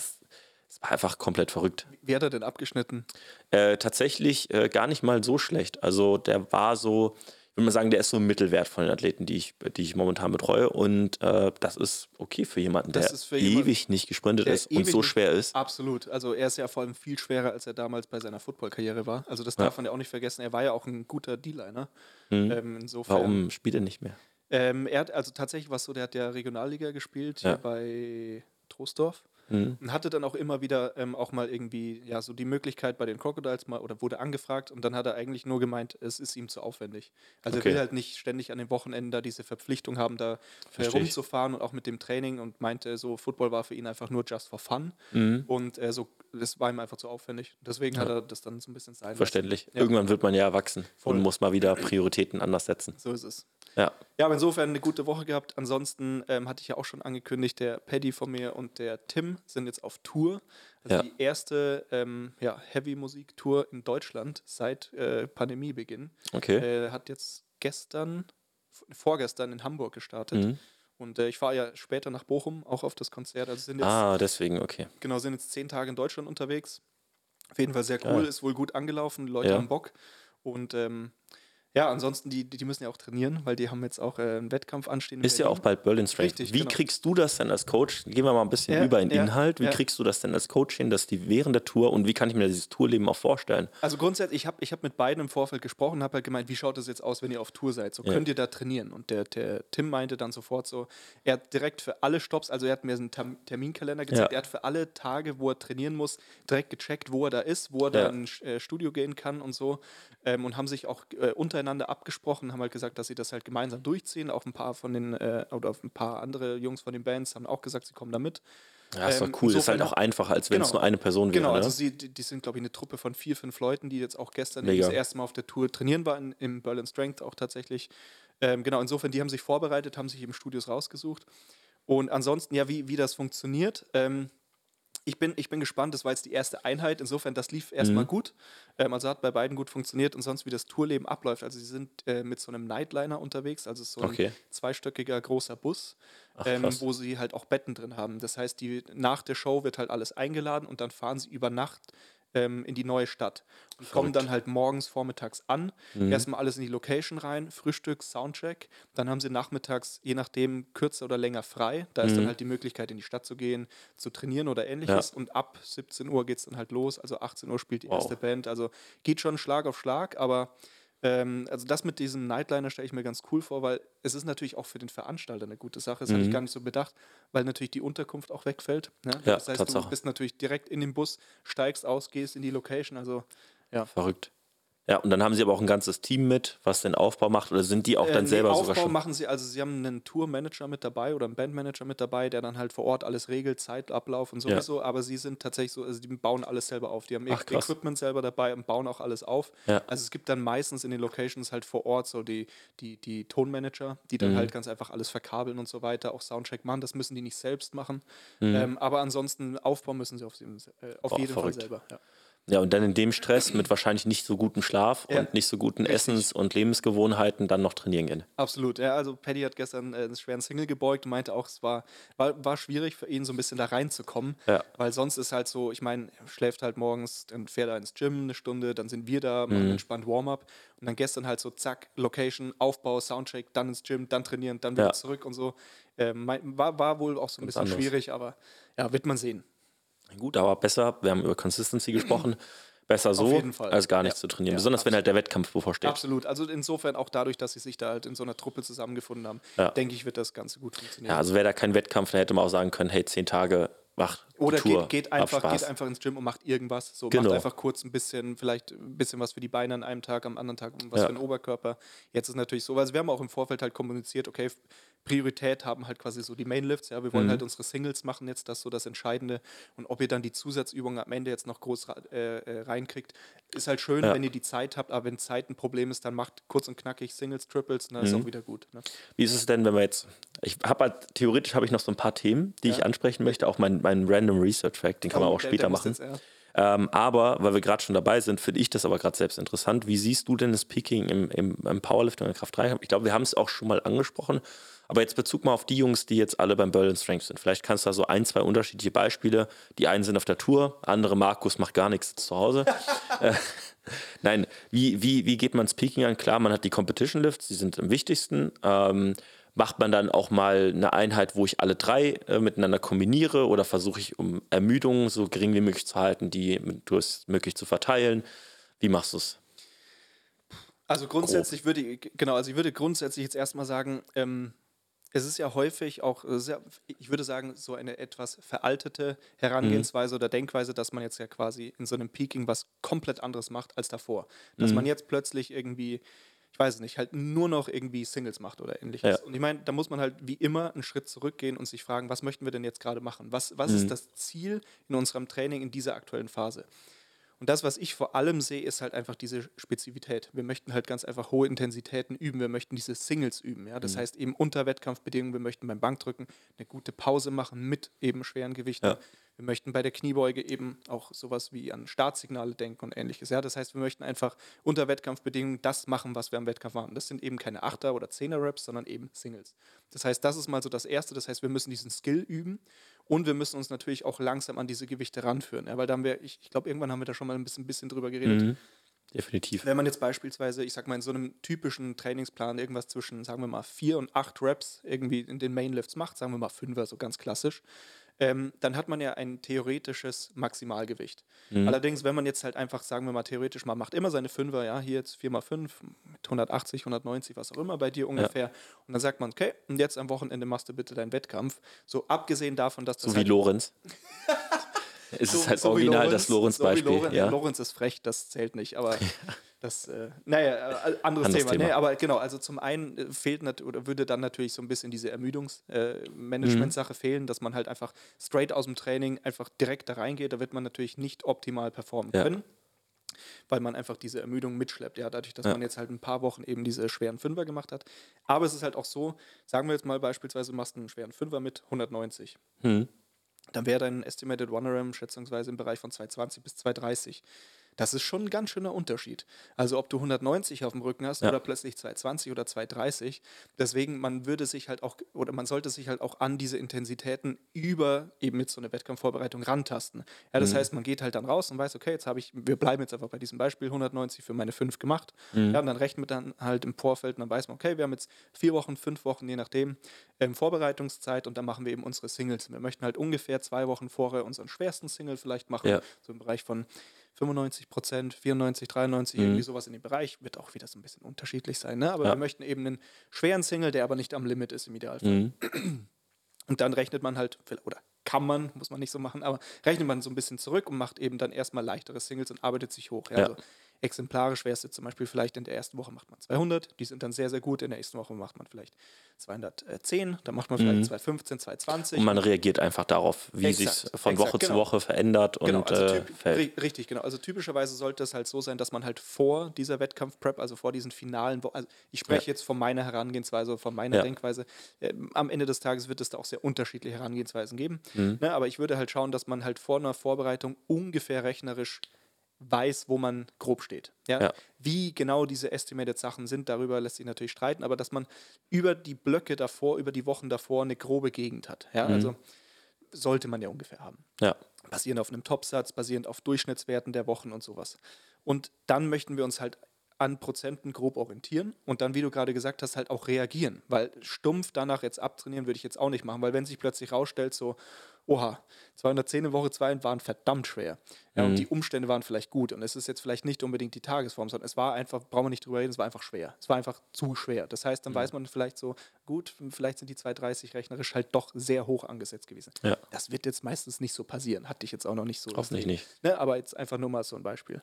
Es war einfach komplett verrückt. Wie hat er denn abgeschnitten? Äh, tatsächlich äh, gar nicht mal so schlecht. Also der war so, würde mal sagen, der ist so ein Mittelwert von den Athleten, die ich, die ich momentan betreue. Und äh, das ist okay für jemanden, der für ewig jemanden, nicht gesprintet ist und so schwer ist. Absolut. Also er ist ja vor allem viel schwerer, als er damals bei seiner Football-Karriere war. Also das darf ja. man ja auch nicht vergessen. Er war ja auch ein guter D-Liner. Mhm. Ähm, Warum spielt er nicht mehr? Ähm, er hat also tatsächlich was so, der hat ja Regionalliga gespielt ja. bei Troisdorf. Mhm. Und hatte dann auch immer wieder ähm, auch mal irgendwie, ja, so die Möglichkeit bei den Crocodiles mal oder wurde angefragt und dann hat er eigentlich nur gemeint, es ist ihm zu aufwendig. Also okay. er will halt nicht ständig an den Wochenenden da diese Verpflichtung haben, da herumzufahren und auch mit dem Training und meinte so, Football war für ihn einfach nur just for fun mhm. und äh, so, das war ihm einfach zu aufwendig. Deswegen ja. hat er das dann so ein bisschen sein Verständlich. Ja. Irgendwann wird man ja erwachsen Voll. und muss mal wieder Prioritäten anders setzen. So ist es. Ja. Ja, aber insofern eine gute Woche gehabt. Ansonsten ähm, hatte ich ja auch schon angekündigt, der Paddy von mir und der Tim sind jetzt auf Tour. Also ja. die erste ähm, ja, Heavy-Musik-Tour in Deutschland seit äh, Pandemiebeginn. Okay. Äh, hat jetzt gestern, vorgestern in Hamburg gestartet. Mhm. Und äh, ich fahre ja später nach Bochum auch auf das Konzert. Also sind jetzt, ah, deswegen, okay. Genau, sind jetzt zehn Tage in Deutschland unterwegs. Auf jeden Fall sehr cool, ja. ist wohl gut angelaufen, Leute ja. haben Bock. Und ähm, ja, ansonsten, die, die müssen ja auch trainieren, weil die haben jetzt auch äh, einen Wettkampf anstehen. Ist ja auch bald Berlin Strength. Richtig, Wie genau. kriegst du das denn als Coach? Gehen wir mal ein bisschen ja, über in ja, Inhalt. Wie ja. kriegst du das denn als Coach hin, dass die während der Tour und wie kann ich mir dieses Tourleben auch vorstellen? Also grundsätzlich, ich habe ich hab mit beiden im Vorfeld gesprochen, habe halt gemeint, wie schaut das jetzt aus, wenn ihr auf Tour seid? So könnt ihr da trainieren? Und der, der Tim meinte dann sofort so, er hat direkt für alle Stops, also er hat mir einen Terminkalender gezeigt, er hat für alle Tage, wo er trainieren muss, direkt gecheckt, wo er da ist, wo er da in ein äh, Studio gehen kann und so ähm, und haben sich auch äh, untereinander abgesprochen, haben halt gesagt, dass sie das halt gemeinsam durchziehen. Auch ein paar von den, äh, oder ein paar andere Jungs von den Bands haben auch gesagt, sie kommen da mit. Ja, ist doch ähm, cool. Ähm, ist halt auch einfacher, als wenn es genau, nur eine Person wäre. Genau, also ne? sie, die, die sind, glaube ich, eine Truppe von vier, fünf Leuten, die jetzt auch gestern das erste Mal auf der Tour trainieren waren, im Berlin Strength auch tatsächlich. Ähm, genau, insofern, die haben sich vorbereitet, haben sich eben Studios rausgesucht. Und ansonsten, ja, wie, wie das funktioniert. Ähm, ich bin, ich bin gespannt, das war jetzt die erste Einheit, insofern das lief erstmal mhm. gut. Ähm, also hat bei beiden gut funktioniert und sonst wie das Tourleben abläuft. Also sie sind äh, mit so einem Nightliner unterwegs, also so okay. ein zweistöckiger großer Bus, Ach, ähm, wo sie halt auch Betten drin haben. Das heißt, die, nach der Show wird halt alles eingeladen und dann fahren sie über Nacht ähm, in die neue Stadt. Und kommen dann halt morgens, vormittags an, mhm. erstmal alles in die Location rein, Frühstück, Soundcheck, dann haben sie nachmittags, je nachdem, kürzer oder länger frei. Da mhm. ist dann mhm. halt die Möglichkeit, in die Stadt zu gehen, zu trainieren oder ähnliches. Ja. Und ab 17 Uhr geht es dann halt los, also 18 Uhr spielt die wow. erste Band. Also geht schon Schlag auf Schlag, aber ähm, also das mit diesem Nightliner stelle ich mir ganz cool vor, weil es ist natürlich auch für den Veranstalter eine gute Sache. Das mhm. hatte ich gar nicht so bedacht, weil natürlich die Unterkunft auch wegfällt. Ne? Ja, das heißt, Tatsache. du bist natürlich direkt in den Bus, steigst aus, gehst in die Location. Also ja. Verrückt. Ja, und dann haben sie aber auch ein ganzes Team mit, was den Aufbau macht, oder sind die auch dann äh, selber Aufbau sogar schon? machen sie, also sie haben einen Tourmanager mit dabei oder einen Bandmanager mit dabei, der dann halt vor Ort alles regelt, Zeitablauf und sowieso, ja. aber sie sind tatsächlich so, also die bauen alles selber auf. Die haben Ach, Equipment selber dabei und bauen auch alles auf. Ja. Also es gibt dann meistens in den Locations halt vor Ort so die, die, die Tonmanager, die dann mhm. halt ganz einfach alles verkabeln und so weiter, auch Soundcheck machen, das müssen die nicht selbst machen. Mhm. Ähm, aber ansonsten Aufbau müssen sie auf, äh, auf oh, jeden verrückt. Fall selber. Ja. Ja, und dann in dem Stress mit wahrscheinlich nicht so gutem Schlaf ja. und nicht so guten. Essens- und Lebensgewohnheiten dann noch trainieren gehen. Absolut, ja. Also Paddy hat gestern äh, einen schweren Single gebeugt und meinte auch, es war, war, war schwierig für ihn, so ein bisschen da reinzukommen. Ja. Weil sonst ist halt so, ich meine, er schläft halt morgens, dann fährt er ins Gym eine Stunde, dann sind wir da, machen mhm. entspannt Warm-up und dann gestern halt so zack, Location, Aufbau, Soundcheck, dann ins Gym, dann trainieren, dann wieder ja. zurück und so. Ähm, war, war wohl auch so ein bisschen schwierig, aber ja, wird man sehen. Gut, aber besser, wir haben über Consistency gesprochen, besser so, als gar nicht ja. zu trainieren. Ja, Besonders absolut. wenn halt der Wettkampf bevorsteht. Absolut. Also insofern auch dadurch, dass sie sich da halt in so einer Truppe zusammengefunden haben, ja. denke ich, wird das Ganze gut funktionieren. Ja, also wäre da kein Wettkampf, dann hätte man auch sagen können, hey, zehn Tage wach. Oder Tour, geht, geht, einfach, geht einfach ins Gym und macht irgendwas. So, genau. macht einfach kurz ein bisschen, vielleicht ein bisschen was für die Beine an einem Tag, am anderen Tag was für den Oberkörper. Jetzt ist natürlich so, also wir haben auch im Vorfeld halt kommuniziert, okay, Priorität haben halt quasi so die Mainlifts. Ja, wir wollen mhm. halt unsere Singles machen jetzt, das ist so das Entscheidende. Und ob ihr dann die Zusatzübungen am Ende jetzt noch groß äh, äh, reinkriegt, ist halt schön, ja. wenn ihr die Zeit habt. Aber wenn Zeit ein Problem ist, dann macht kurz und knackig Singles, Triples, und dann mhm. ist auch wieder gut. Ne? Wie ist es denn, wenn wir jetzt, ich habe halt, theoretisch habe ich noch so ein paar Themen, die ja. ich ansprechen möchte. Auch mein, mein Random Research Fact, den kann oh, man auch der, später der machen. Jetzt, ja. Ähm, aber, weil wir gerade schon dabei sind, finde ich das aber gerade selbst interessant. Wie siehst du denn das Peaking im, im, im Powerlifting und Kraft 3? Ich glaube, wir haben es auch schon mal angesprochen, Aber jetzt Bezug mal auf die Jungs, die jetzt alle beim Berlin Strength sind. Vielleicht kannst du da so ein, zwei unterschiedliche Beispiele. Die einen sind auf der Tour, andere Markus macht gar nichts zu Hause. äh, nein, wie, wie, wie geht man Speaking an? Klar, man hat die Competition Lifts, die sind am wichtigsten. Ähm, macht man dann auch mal eine Einheit, wo ich alle drei äh, miteinander kombiniere oder versuche ich, um Ermüdung so gering wie möglich zu halten, die möglich zu verteilen? Wie machst du es? Also grundsätzlich Grob. würde ich, genau, also ich würde grundsätzlich jetzt erstmal sagen, ähm, es ist ja häufig auch sehr, ich würde sagen, so eine etwas veraltete Herangehensweise mhm. oder Denkweise, dass man jetzt ja quasi in so einem Peaking was komplett anderes macht als davor. Dass mhm. man jetzt plötzlich irgendwie, ich weiß es nicht, halt nur noch irgendwie Singles macht oder ähnliches. Ja. Und ich meine, da muss man halt wie immer einen Schritt zurückgehen und sich fragen, was möchten wir denn jetzt gerade machen? Was, was mhm. ist das Ziel in unserem Training in dieser aktuellen Phase? Und das, was ich vor allem sehe, ist halt einfach diese Spezifität. Wir möchten halt ganz einfach hohe Intensitäten üben. Wir möchten diese Singles üben. Ja? Das mhm. heißt eben unter Wettkampfbedingungen, wir möchten beim Bankdrücken eine gute Pause machen mit eben schweren Gewichten. Ja. Wir möchten bei der Kniebeuge eben auch sowas wie an Startsignale denken und ähnliches. Ja? Das heißt, wir möchten einfach unter Wettkampfbedingungen das machen, was wir am Wettkampf machen. Das sind eben keine Achter- oder Zehner-Raps, sondern eben Singles. Das heißt, das ist mal so das Erste. Das heißt, wir müssen diesen Skill üben und wir müssen uns natürlich auch langsam an diese Gewichte ranführen. Ja, weil da haben wir, ich, ich glaube, irgendwann haben wir da schon mal ein bisschen, bisschen drüber geredet. Mhm. Definitiv. Wenn man jetzt beispielsweise, ich sag mal, in so einem typischen Trainingsplan irgendwas zwischen, sagen wir mal, vier und acht Reps irgendwie in den Mainlifts macht, sagen wir mal fünfer, so ganz klassisch, ähm, dann hat man ja ein theoretisches Maximalgewicht. Mhm. Allerdings, wenn man jetzt halt einfach, sagen wir mal, theoretisch mal macht immer seine Fünfer, ja, hier jetzt 4x5 mit 180, 190, was auch immer bei dir ungefähr. Ja. Und dann sagt man, okay, und jetzt am Wochenende machst du bitte deinen Wettkampf. So abgesehen davon, dass das. So wie halt Lorenz. Es so, ist halt so original Lorenz, das Lorenz-Beispiel. So Lorenz, ja. Lorenz ist frech, das zählt nicht, aber. Das, äh, naja, äh, anderes, anderes Thema. Thema. Nee, aber genau, also zum einen äh, fehlt oder würde dann natürlich so ein bisschen diese Ermüdungsmanagement-Sache äh, mhm. fehlen, dass man halt einfach straight aus dem Training einfach direkt da reingeht. Da wird man natürlich nicht optimal performen ja. können weil man einfach diese Ermüdung mitschleppt. Ja, dadurch, dass ja. man jetzt halt ein paar Wochen eben diese schweren Fünfer gemacht hat. Aber es ist halt auch so, sagen wir jetzt mal beispielsweise, du machst einen schweren Fünfer mit 190. Mhm. Dann wäre dein Estimated One RAM schätzungsweise im Bereich von 220 bis 230. Das ist schon ein ganz schöner Unterschied. Also ob du 190 auf dem Rücken hast ja. oder plötzlich 220 oder 230. Deswegen, man würde sich halt auch, oder man sollte sich halt auch an diese Intensitäten über eben mit so einer Wettkampfvorbereitung rantasten. Ja, das mhm. heißt, man geht halt dann raus und weiß, okay, jetzt habe ich, wir bleiben jetzt einfach bei diesem Beispiel, 190 für meine fünf gemacht. Mhm. Ja, und dann rechnet man dann halt im Vorfeld und dann weiß man, okay, wir haben jetzt vier Wochen, fünf Wochen, je nachdem, ähm, Vorbereitungszeit und dann machen wir eben unsere Singles. Wir möchten halt ungefähr zwei Wochen vorher unseren schwersten Single vielleicht machen, ja. so im Bereich von 95 Prozent, 94, 93, mhm. irgendwie sowas in dem Bereich. Wird auch wieder so ein bisschen unterschiedlich sein. Ne? Aber ja. wir möchten eben einen schweren Single, der aber nicht am Limit ist im Idealfall. Mhm. Und dann rechnet man halt, oder kann man, muss man nicht so machen, aber rechnet man so ein bisschen zurück und macht eben dann erstmal leichtere Singles und arbeitet sich hoch. Ja? Ja. Also exemplarisch wäre es jetzt zum Beispiel vielleicht in der ersten Woche macht man 200, die sind dann sehr, sehr gut. In der nächsten Woche macht man vielleicht 210, dann macht man vielleicht mhm. 215, 220. Und man reagiert einfach darauf, wie sich von exakt, Woche genau. zu Woche verändert. Genau, und, also typ, äh, richtig, genau. Also typischerweise sollte es halt so sein, dass man halt vor dieser Wettkampf-Prep, also vor diesen finalen Wochen, also ich spreche ja. jetzt von meiner Herangehensweise, von meiner ja. Denkweise. Äh, am Ende des Tages wird es da auch sehr unterschiedliche Herangehensweisen geben. Mhm. Ne, aber ich würde halt schauen, dass man halt vor einer Vorbereitung ungefähr rechnerisch weiß, wo man grob steht. Ja? ja? Wie genau diese Estimated Sachen sind, darüber lässt sich natürlich streiten, aber dass man über die Blöcke davor, über die Wochen davor eine grobe Gegend hat. Ja? Mhm. Also sollte man ja ungefähr haben. Ja. Basierend auf einem Topsatz, basierend auf Durchschnittswerten der Wochen und sowas. Und dann möchten wir uns halt an Prozenten grob orientieren und dann, wie du gerade gesagt hast, halt auch reagieren. Weil stumpf danach jetzt abtrainieren würde ich jetzt auch nicht machen, weil wenn sich plötzlich rausstellt, so, oha, 210 in Woche 2 waren verdammt schwer. Ja, mhm. Und die Umstände waren vielleicht gut. Und es ist jetzt vielleicht nicht unbedingt die Tagesform, sondern es war einfach, brauchen wir nicht drüber reden, es war einfach schwer. Es war einfach zu schwer. Das heißt, dann mhm. weiß man vielleicht so, gut, vielleicht sind die 230 rechnerisch halt doch sehr hoch angesetzt gewesen. Ja. Das wird jetzt meistens nicht so passieren. Hatte ich jetzt auch noch nicht so. Hoffentlich nicht. Ne? Aber jetzt einfach nur mal so ein Beispiel.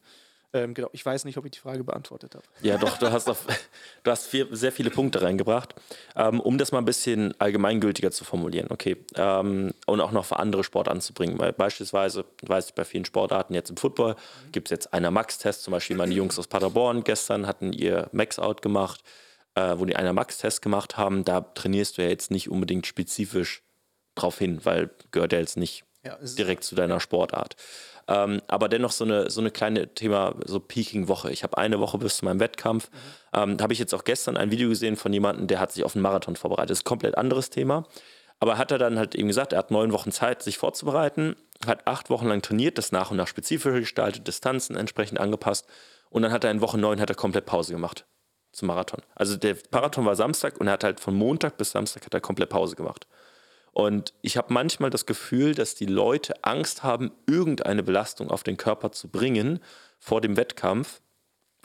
Ähm, genau, ich weiß nicht, ob ich die Frage beantwortet habe. Ja, doch, du hast, auf, du hast viel, sehr viele Punkte reingebracht. Ähm, um das mal ein bisschen allgemeingültiger zu formulieren, okay, ähm, und auch noch für andere Sport anzubringen, weil beispielsweise, weiß ich, bei vielen Sportarten, jetzt im Football, mhm. gibt es jetzt einer Max-Test, zum Beispiel meine Jungs aus Paderborn gestern hatten ihr Max-Out gemacht, äh, wo die einer Max-Test gemacht haben, da trainierst du ja jetzt nicht unbedingt spezifisch drauf hin, weil gehört ja jetzt nicht ja, direkt zu deiner Sportart. Ähm, aber dennoch so eine, so eine kleine Thema, so Peaking-Woche. Ich habe eine Woche bis zu meinem Wettkampf. Mhm. Ähm, habe ich jetzt auch gestern ein Video gesehen von jemandem, der hat sich auf einen Marathon vorbereitet. Das ist ein komplett anderes Thema. Aber hat er dann halt eben gesagt, er hat neun Wochen Zeit, sich vorzubereiten, hat acht Wochen lang trainiert, das nach und nach spezifischer gestaltet, Distanzen entsprechend angepasst. Und dann hat er in Woche neun hat er komplett Pause gemacht zum Marathon. Also der Marathon war Samstag und er hat halt von Montag bis Samstag hat er komplett Pause gemacht. Und ich habe manchmal das Gefühl, dass die Leute Angst haben, irgendeine Belastung auf den Körper zu bringen vor dem Wettkampf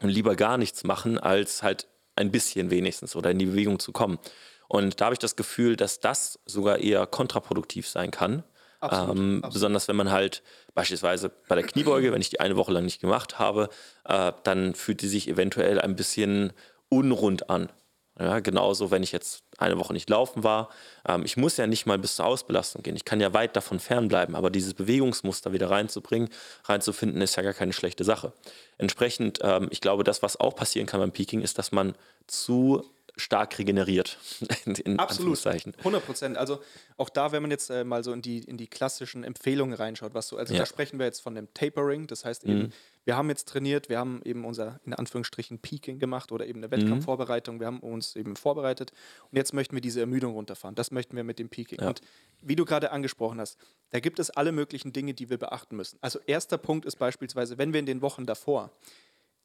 und lieber gar nichts machen, als halt ein bisschen wenigstens oder in die Bewegung zu kommen. Und da habe ich das Gefühl, dass das sogar eher kontraproduktiv sein kann. Absolut, ähm, absolut. Besonders wenn man halt beispielsweise bei der Kniebeuge, wenn ich die eine Woche lang nicht gemacht habe, äh, dann fühlt die sich eventuell ein bisschen unrund an. Ja, genauso, wenn ich jetzt eine Woche nicht laufen war. Ähm, ich muss ja nicht mal bis zur Ausbelastung gehen. Ich kann ja weit davon fernbleiben. Aber dieses Bewegungsmuster wieder reinzubringen, reinzufinden, ist ja gar keine schlechte Sache. Entsprechend, ähm, ich glaube, das, was auch passieren kann beim Peaking, ist, dass man zu stark regeneriert. Absolut, 100 Prozent. Also auch da, wenn man jetzt äh, mal so in die, in die klassischen Empfehlungen reinschaut, was so, also ja. da sprechen wir jetzt von dem Tapering, das heißt eben, mhm. wir haben jetzt trainiert, wir haben eben unser, in Anführungsstrichen, Peaking gemacht oder eben eine Wettkampfvorbereitung, mhm. wir haben uns eben vorbereitet und jetzt möchten wir diese Ermüdung runterfahren. Das möchten wir mit dem Peaking. Ja. Und wie du gerade angesprochen hast, da gibt es alle möglichen Dinge, die wir beachten müssen. Also erster Punkt ist beispielsweise, wenn wir in den Wochen davor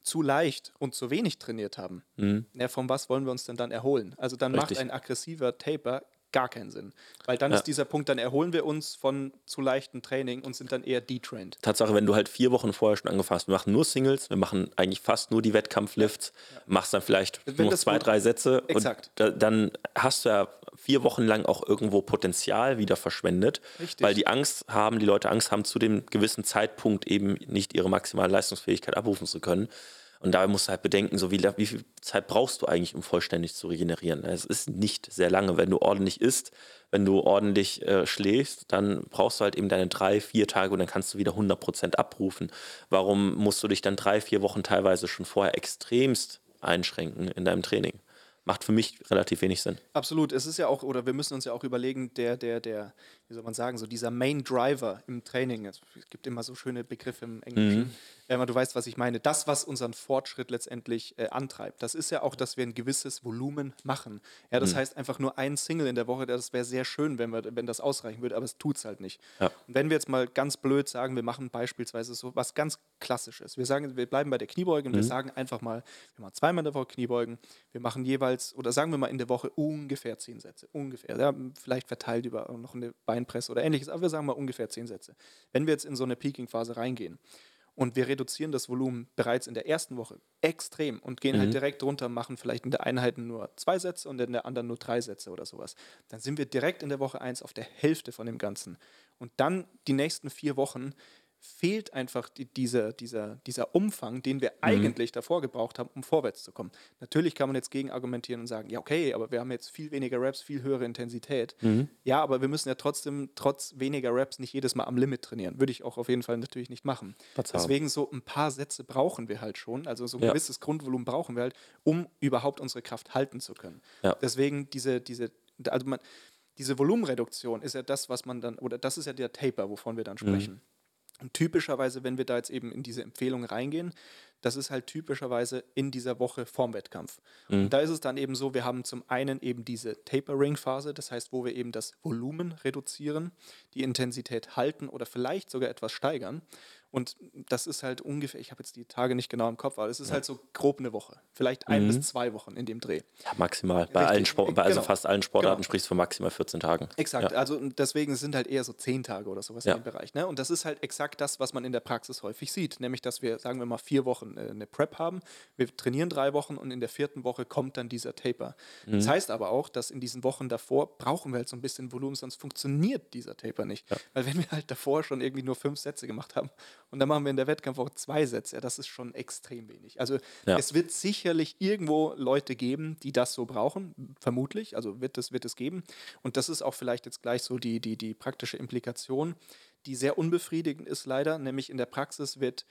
zu leicht und zu wenig trainiert haben, mhm. ja, von was wollen wir uns denn dann erholen? Also dann Richtig. macht ein aggressiver Taper gar keinen Sinn. Weil dann ja. ist dieser Punkt, dann erholen wir uns von zu leichtem Training und sind dann eher detrained. Tatsache, wenn du halt vier Wochen vorher schon angefangen hast, wir machen nur Singles, wir machen eigentlich fast nur die Wettkampflifts, ja. machst dann vielleicht wenn nur zwei, drei Sätze Exakt. da, dann hast du ja vier Wochen lang auch irgendwo Potenzial wieder verschwendet, Richtig. weil die Angst haben, die Leute Angst haben, zu dem gewissen Zeitpunkt eben nicht ihre maximale Leistungsfähigkeit abrufen zu können. Und dabei musst du halt bedenken, so wie, wie viel Zeit brauchst du eigentlich, um vollständig zu regenerieren. Es ist nicht sehr lange. Wenn du ordentlich isst, wenn du ordentlich äh, schläfst, dann brauchst du halt eben deine drei, vier Tage und dann kannst du wieder 100% abrufen. Warum musst du dich dann drei, vier Wochen teilweise schon vorher extremst einschränken in deinem Training? Macht für mich relativ wenig Sinn. Absolut. Es ist ja auch, oder wir müssen uns ja auch überlegen, der, der, der, wie soll man sagen, so dieser Main Driver im Training. Es gibt immer so schöne Begriffe im Englischen. Mhm. Ähm, du weißt, was ich meine. Das, was unseren Fortschritt letztendlich äh, antreibt, das ist ja auch, dass wir ein gewisses Volumen machen. Ja, das mhm. heißt einfach nur ein Single in der Woche, das wäre sehr schön, wenn, wir, wenn das ausreichen würde, aber es tut es halt nicht. Ja. Und wenn wir jetzt mal ganz blöd sagen, wir machen beispielsweise so was ganz Klassisches. Wir sagen, wir bleiben bei der Kniebeuge und mhm. wir sagen einfach mal, wir machen zweimal in der Woche Kniebeugen, wir machen jeweils, oder sagen wir mal in der Woche ungefähr zehn Sätze. Ungefähr. Ja, vielleicht verteilt über noch eine Beinpresse oder ähnliches, aber wir sagen mal ungefähr zehn Sätze. Wenn wir jetzt in so eine Peaking-Phase reingehen und wir reduzieren das Volumen bereits in der ersten Woche extrem und gehen halt mhm. halt direkt runter, machen vielleicht in der Einheit nur zwei Sätze und in der anderen nur drei Sätze oder sowas. Dann sind wir direkt in der Woche 1 auf der Hälfte von dem Ganzen. Und dann die nächsten vier Wochen fehlt einfach die, dieser, dieser, dieser Umfang, den wir mhm. eigentlich davor gebraucht haben, um vorwärts zu kommen. Natürlich kann man jetzt gegen argumentieren und sagen, ja, okay, aber wir haben jetzt viel weniger Raps, viel höhere Intensität. Mhm. Ja, aber wir müssen ja trotzdem trotz weniger Raps nicht jedes Mal am Limit trainieren. Würde ich auch auf jeden Fall natürlich nicht machen. Verzeihung. Deswegen so ein paar Sätze brauchen wir halt schon, also so ein ja. gewisses Grundvolumen brauchen wir halt, um überhaupt unsere Kraft halten zu können. Ja. Deswegen diese, diese, also man, diese Volumenreduktion ist ja das, was man dann, oder das ist ja der Taper, wovon wir dann mhm. sprechen. Mhm. Und typischerweise, wenn wir da jetzt eben in diese Empfehlung reingehen, das ist halt typischerweise in dieser Woche vorm Wettkampf. Mhm. Und da ist es dann eben so, wir haben zum einen eben diese Tapering-Phase, das heißt, wo wir eben das Volumen reduzieren, die Intensität halten oder vielleicht sogar etwas steigern. Und das ist halt ungefähr, ich habe jetzt die Tage nicht genau im Kopf, aber es ist ja. halt so grob eine Woche. Vielleicht ein mhm. bis zwei Wochen in dem Dreh. Ja, maximal. Bei allen Sport, bei also genau. fast allen Sportarten genau. sprichst du von maximal 14 Tagen. Exakt. Ja. Also deswegen sind halt eher so zehn Tage oder sowas ja. in dem Bereich. Ne? Und das ist halt exakt das, was man in der Praxis häufig sieht. Nämlich, dass wir, sagen wir mal, vier Wochen äh, eine Prep haben. Wir trainieren drei Wochen und in der vierten Woche kommt dann dieser Taper. Mhm. Das heißt aber auch, dass in diesen Wochen davor brauchen wir halt so ein bisschen Volumen, sonst funktioniert dieser Taper nicht. Weil wenn wir halt davor schon irgendwie nur fünf Sätze gemacht haben und dann machen wir in der Wettkampf Wettkampf auch zwei Sätze. Ja, das ist schon extrem wenig. Also ja. es wird sicherlich irgendwo Leute geben, die das so brauchen, vermutlich. Also wird es, wird es geben. Und das ist auch vielleicht jetzt gleich so die, die, die praktische Implikation, die sehr unbefriedigend ist leider. Nämlich in der Praxis wird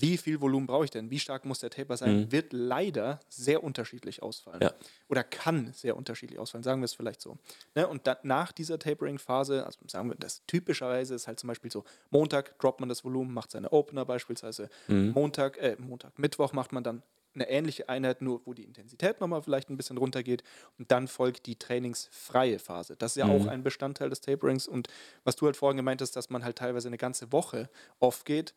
wie viel Volumen brauche ich denn, wie stark muss der Taper sein, mhm. wird leider sehr unterschiedlich ausfallen. Ja. Oder kann sehr unterschiedlich ausfallen, sagen wir es vielleicht so. Ne? Und dann, nach dieser Tapering-Phase, also sagen wir das typischerweise ist halt zum Beispiel so, Montag droppt man das Volumen, macht seine Opener beispielsweise, mhm. Montag, äh, Montag, Mittwoch macht man dann eine ähnliche Einheit, nur wo die Intensität nochmal vielleicht ein bisschen runtergeht. Und dann folgt die trainingsfreie Phase. Das ist ja mhm. auch ein Bestandteil des Taperings. Und was du halt vorhin gemeint hast, dass man halt teilweise eine ganze Woche off geht.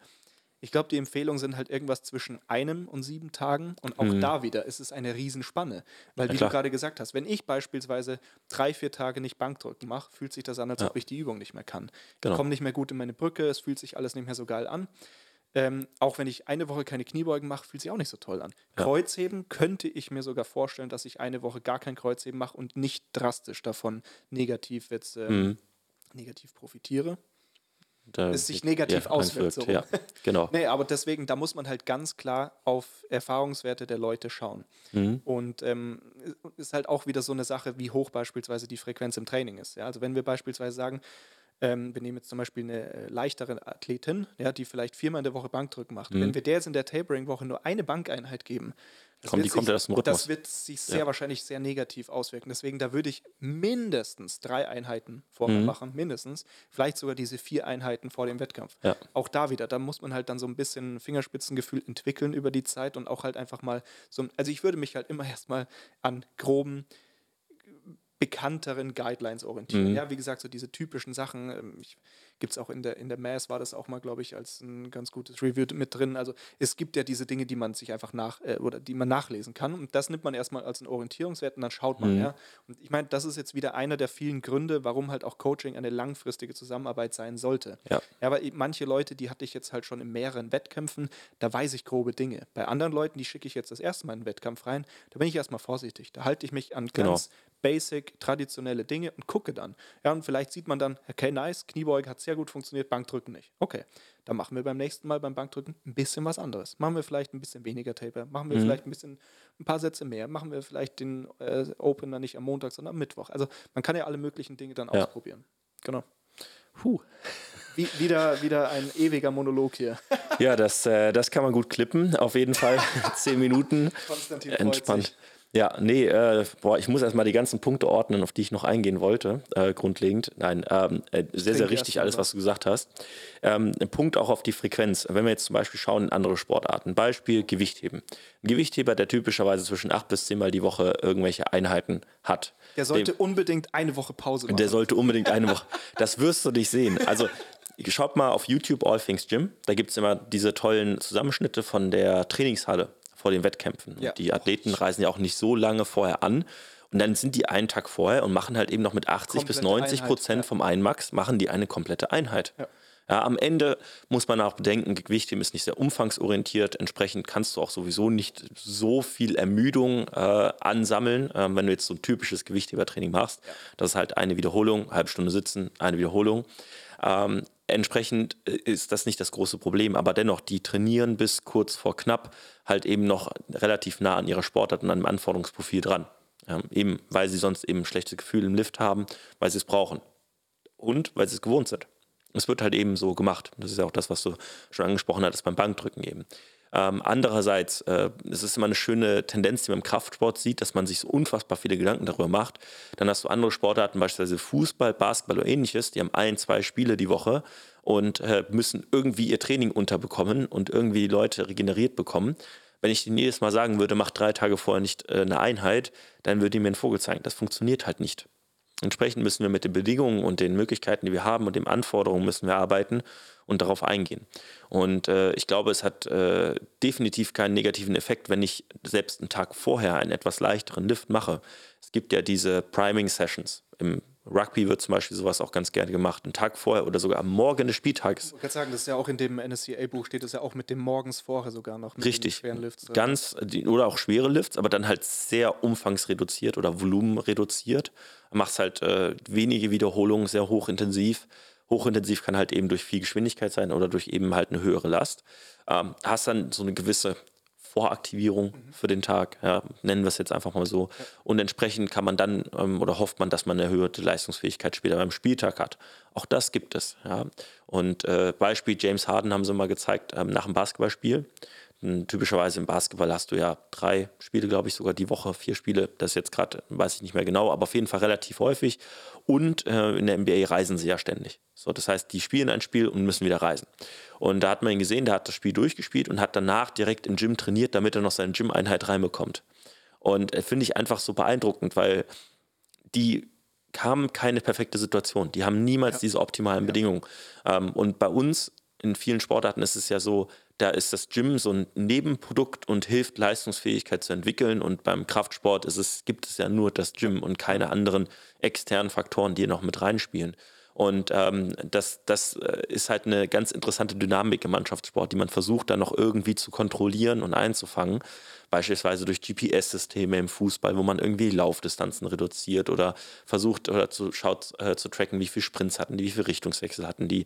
Ich glaube, die Empfehlungen sind halt irgendwas zwischen einem und sieben Tagen. Und auch mhm. da wieder ist es eine Riesenspanne. Weil, ja, wie klar. du gerade gesagt hast, wenn ich beispielsweise drei, vier Tage nicht Bankdrücken mache, fühlt sich das an, als ja. ob ich die Übung nicht mehr kann. Genau. Ich komme nicht mehr gut in meine Brücke, es fühlt sich alles nicht mehr so geil an. Ähm, auch wenn ich eine Woche keine Kniebeugen mache, fühlt sich auch nicht so toll an. Ja. Kreuzheben könnte ich mir sogar vorstellen, dass ich eine Woche gar kein Kreuzheben mache und nicht drastisch davon negativ jetzt äh, mhm. negativ profitiere. Da es sich negativ ja, auswirkt. So. Ja, genau. nee, aber deswegen, da muss man halt ganz klar auf Erfahrungswerte der Leute schauen. Mhm. Und ähm, ist halt auch wieder so eine Sache, wie hoch beispielsweise die Frequenz im Training ist. Ja? Also wenn wir beispielsweise sagen, ähm, wir nehmen jetzt zum Beispiel eine äh, leichtere Athletin, ja, die vielleicht viermal in der Woche Bankdrücken macht. Mhm. Wenn wir der jetzt in der Tapering-Woche nur eine Bankeinheit geben, das, Komm, wird, sich, das, das wird sich sehr ja. wahrscheinlich sehr negativ auswirken. Deswegen, da würde ich mindestens drei Einheiten vorher mhm. machen, mindestens. Vielleicht sogar diese vier Einheiten vor dem Wettkampf. Ja. Auch da wieder, da muss man halt dann so ein bisschen Fingerspitzengefühl entwickeln über die Zeit und auch halt einfach mal so, also ich würde mich halt immer erstmal an groben bekannteren Guidelines orientieren. Mhm. Ja, wie gesagt, so diese typischen Sachen. Ähm, Gibt es auch in der, in der Mass, war das auch mal, glaube ich, als ein ganz gutes Review mit drin. Also es gibt ja diese Dinge, die man sich einfach nach äh, oder die man nachlesen kann. Und das nimmt man erstmal als einen Orientierungswert und dann schaut man, mhm. ja. Und ich meine, das ist jetzt wieder einer der vielen Gründe, warum halt auch Coaching eine langfristige Zusammenarbeit sein sollte. Ja. ja aber manche Leute, die hatte ich jetzt halt schon in mehreren Wettkämpfen, da weiß ich grobe Dinge. Bei anderen Leuten, die schicke ich jetzt das erste Mal in den Wettkampf rein, da bin ich erstmal vorsichtig. Da halte ich mich an genau. Basic, traditionelle Dinge und gucke dann. Ja, und vielleicht sieht man dann, okay, nice, Kniebeuge hat sehr gut funktioniert, Bankdrücken nicht. Okay, dann machen wir beim nächsten Mal beim Bankdrücken ein bisschen was anderes. Machen wir vielleicht ein bisschen weniger Taper, machen wir mhm. vielleicht ein bisschen, ein paar Sätze mehr, machen wir vielleicht den äh, Opener nicht am Montag, sondern am Mittwoch. Also man kann ja alle möglichen Dinge dann ja. ausprobieren. Genau. Puh. Wie, wieder, wieder ein ewiger Monolog hier. Ja, das, äh, das kann man gut klippen. Auf jeden Fall zehn Minuten. Konstantin Entspannt. Sich. Ja, nee, äh, boah, ich muss erstmal die ganzen Punkte ordnen, auf die ich noch eingehen wollte, äh, grundlegend. Nein, ähm, äh, sehr, sehr richtig alles, was du gesagt hast. Ähm, ein Punkt auch auf die Frequenz. Wenn wir jetzt zum Beispiel schauen in andere Sportarten, Beispiel Gewichtheben. Ein Gewichtheber, der typischerweise zwischen acht bis zehnmal die Woche irgendwelche Einheiten hat. Der sollte dem, unbedingt eine Woche Pause machen. Der sollte unbedingt eine Woche. Das wirst du nicht sehen. Also schaut mal auf YouTube All Things Gym. Da gibt es immer diese tollen Zusammenschnitte von der Trainingshalle vor den Wettkämpfen. Ja. Die Athleten reisen ja auch nicht so lange vorher an. Und dann sind die einen Tag vorher und machen halt eben noch mit 80 komplette bis 90 Prozent ja. vom Einmax, machen die eine komplette Einheit. Ja. Ja, am Ende muss man auch bedenken, Gewichtheben ist nicht sehr umfangsorientiert. Entsprechend kannst du auch sowieso nicht so viel Ermüdung äh, ansammeln, äh, wenn du jetzt so ein typisches Gewichthebertraining machst. Ja. Das ist halt eine Wiederholung, halbe Stunde sitzen, eine Wiederholung. Ähm, entsprechend äh, ist das nicht das große Problem, aber dennoch, die trainieren bis kurz vor knapp halt eben noch relativ nah an ihrer Sportart und an dem Anforderungsprofil dran. Ja, eben, weil sie sonst eben ein schlechtes Gefühl im Lift haben, weil sie es brauchen. Und weil sie es gewohnt sind. Es wird halt eben so gemacht. Das ist ja auch das, was du schon angesprochen hattest beim Bankdrücken eben. Ähm, andererseits, äh, es ist immer eine schöne Tendenz, die man im Kraftsport sieht, dass man sich so unfassbar viele Gedanken darüber macht. Dann hast du andere Sportarten, beispielsweise Fußball, Basketball oder ähnliches, die haben ein, zwei Spiele die Woche und äh, müssen irgendwie ihr Training unterbekommen und irgendwie die Leute regeneriert bekommen. Wenn ich denen jedes Mal sagen würde, mach drei Tage vorher nicht äh, eine Einheit, dann würde die mir einen Vogel zeigen. Das funktioniert halt nicht. Entsprechend müssen wir mit den Bedingungen und den Möglichkeiten, die wir haben und den Anforderungen müssen wir arbeiten und darauf eingehen. Und äh, ich glaube, es hat äh, definitiv keinen negativen Effekt, wenn ich selbst einen Tag vorher einen etwas leichteren Lift mache. Es gibt ja diese Priming Sessions. Im Rugby wird zum Beispiel sowas auch ganz gerne gemacht, einen Tag vorher oder sogar am Morgen des Spieltages. Ich kann sagen, das ist ja auch in dem NSCA-Buch steht es ja auch mit dem morgens vorher sogar noch. Mit Richtig. schweren Lifts. Ganz, oder auch schwere Lifts, aber dann halt sehr umfangsreduziert oder volumenreduziert. Machst halt äh, wenige Wiederholungen, sehr hochintensiv Hochintensiv kann halt eben durch viel Geschwindigkeit sein oder durch eben halt eine höhere Last. Ähm, hast dann so eine gewisse Voraktivierung mhm. für den Tag, ja, nennen wir es jetzt einfach mal so. Ja. Und entsprechend kann man dann ähm, oder hofft man, dass man eine erhöhte Leistungsfähigkeit später beim Spieltag hat. Auch das gibt es. Ja. Und äh, Beispiel James Harden haben sie mal gezeigt ähm, nach dem Basketballspiel. Typischerweise im Basketball hast du ja drei Spiele, glaube ich, sogar die Woche, vier Spiele. Das ist jetzt gerade, weiß ich nicht mehr genau, aber auf jeden Fall relativ häufig. Und äh, in der NBA reisen sie ja ständig. So, das heißt, die spielen ein Spiel und müssen wieder reisen. Und da hat man ihn gesehen, der hat das Spiel durchgespielt und hat danach direkt im Gym trainiert, damit er noch seine Gym-Einheit reinbekommt. Und äh, finde ich einfach so beeindruckend, weil die kamen keine perfekte Situation. Die haben niemals ja. diese optimalen ja. Bedingungen. Ähm, und bei uns in vielen Sportarten ist es ja so, da ist das Gym so ein Nebenprodukt und hilft, Leistungsfähigkeit zu entwickeln. Und beim Kraftsport ist es, gibt es ja nur das Gym und keine anderen externen Faktoren, die noch mit reinspielen. Und ähm, das, das äh, ist halt eine ganz interessante Dynamik im Mannschaftssport, die man versucht dann noch irgendwie zu kontrollieren und einzufangen. Beispielsweise durch GPS-Systeme im Fußball, wo man irgendwie Laufdistanzen reduziert oder versucht oder zu, schaut äh, zu tracken, wie viele Sprints hatten die, wie viele Richtungswechsel hatten die.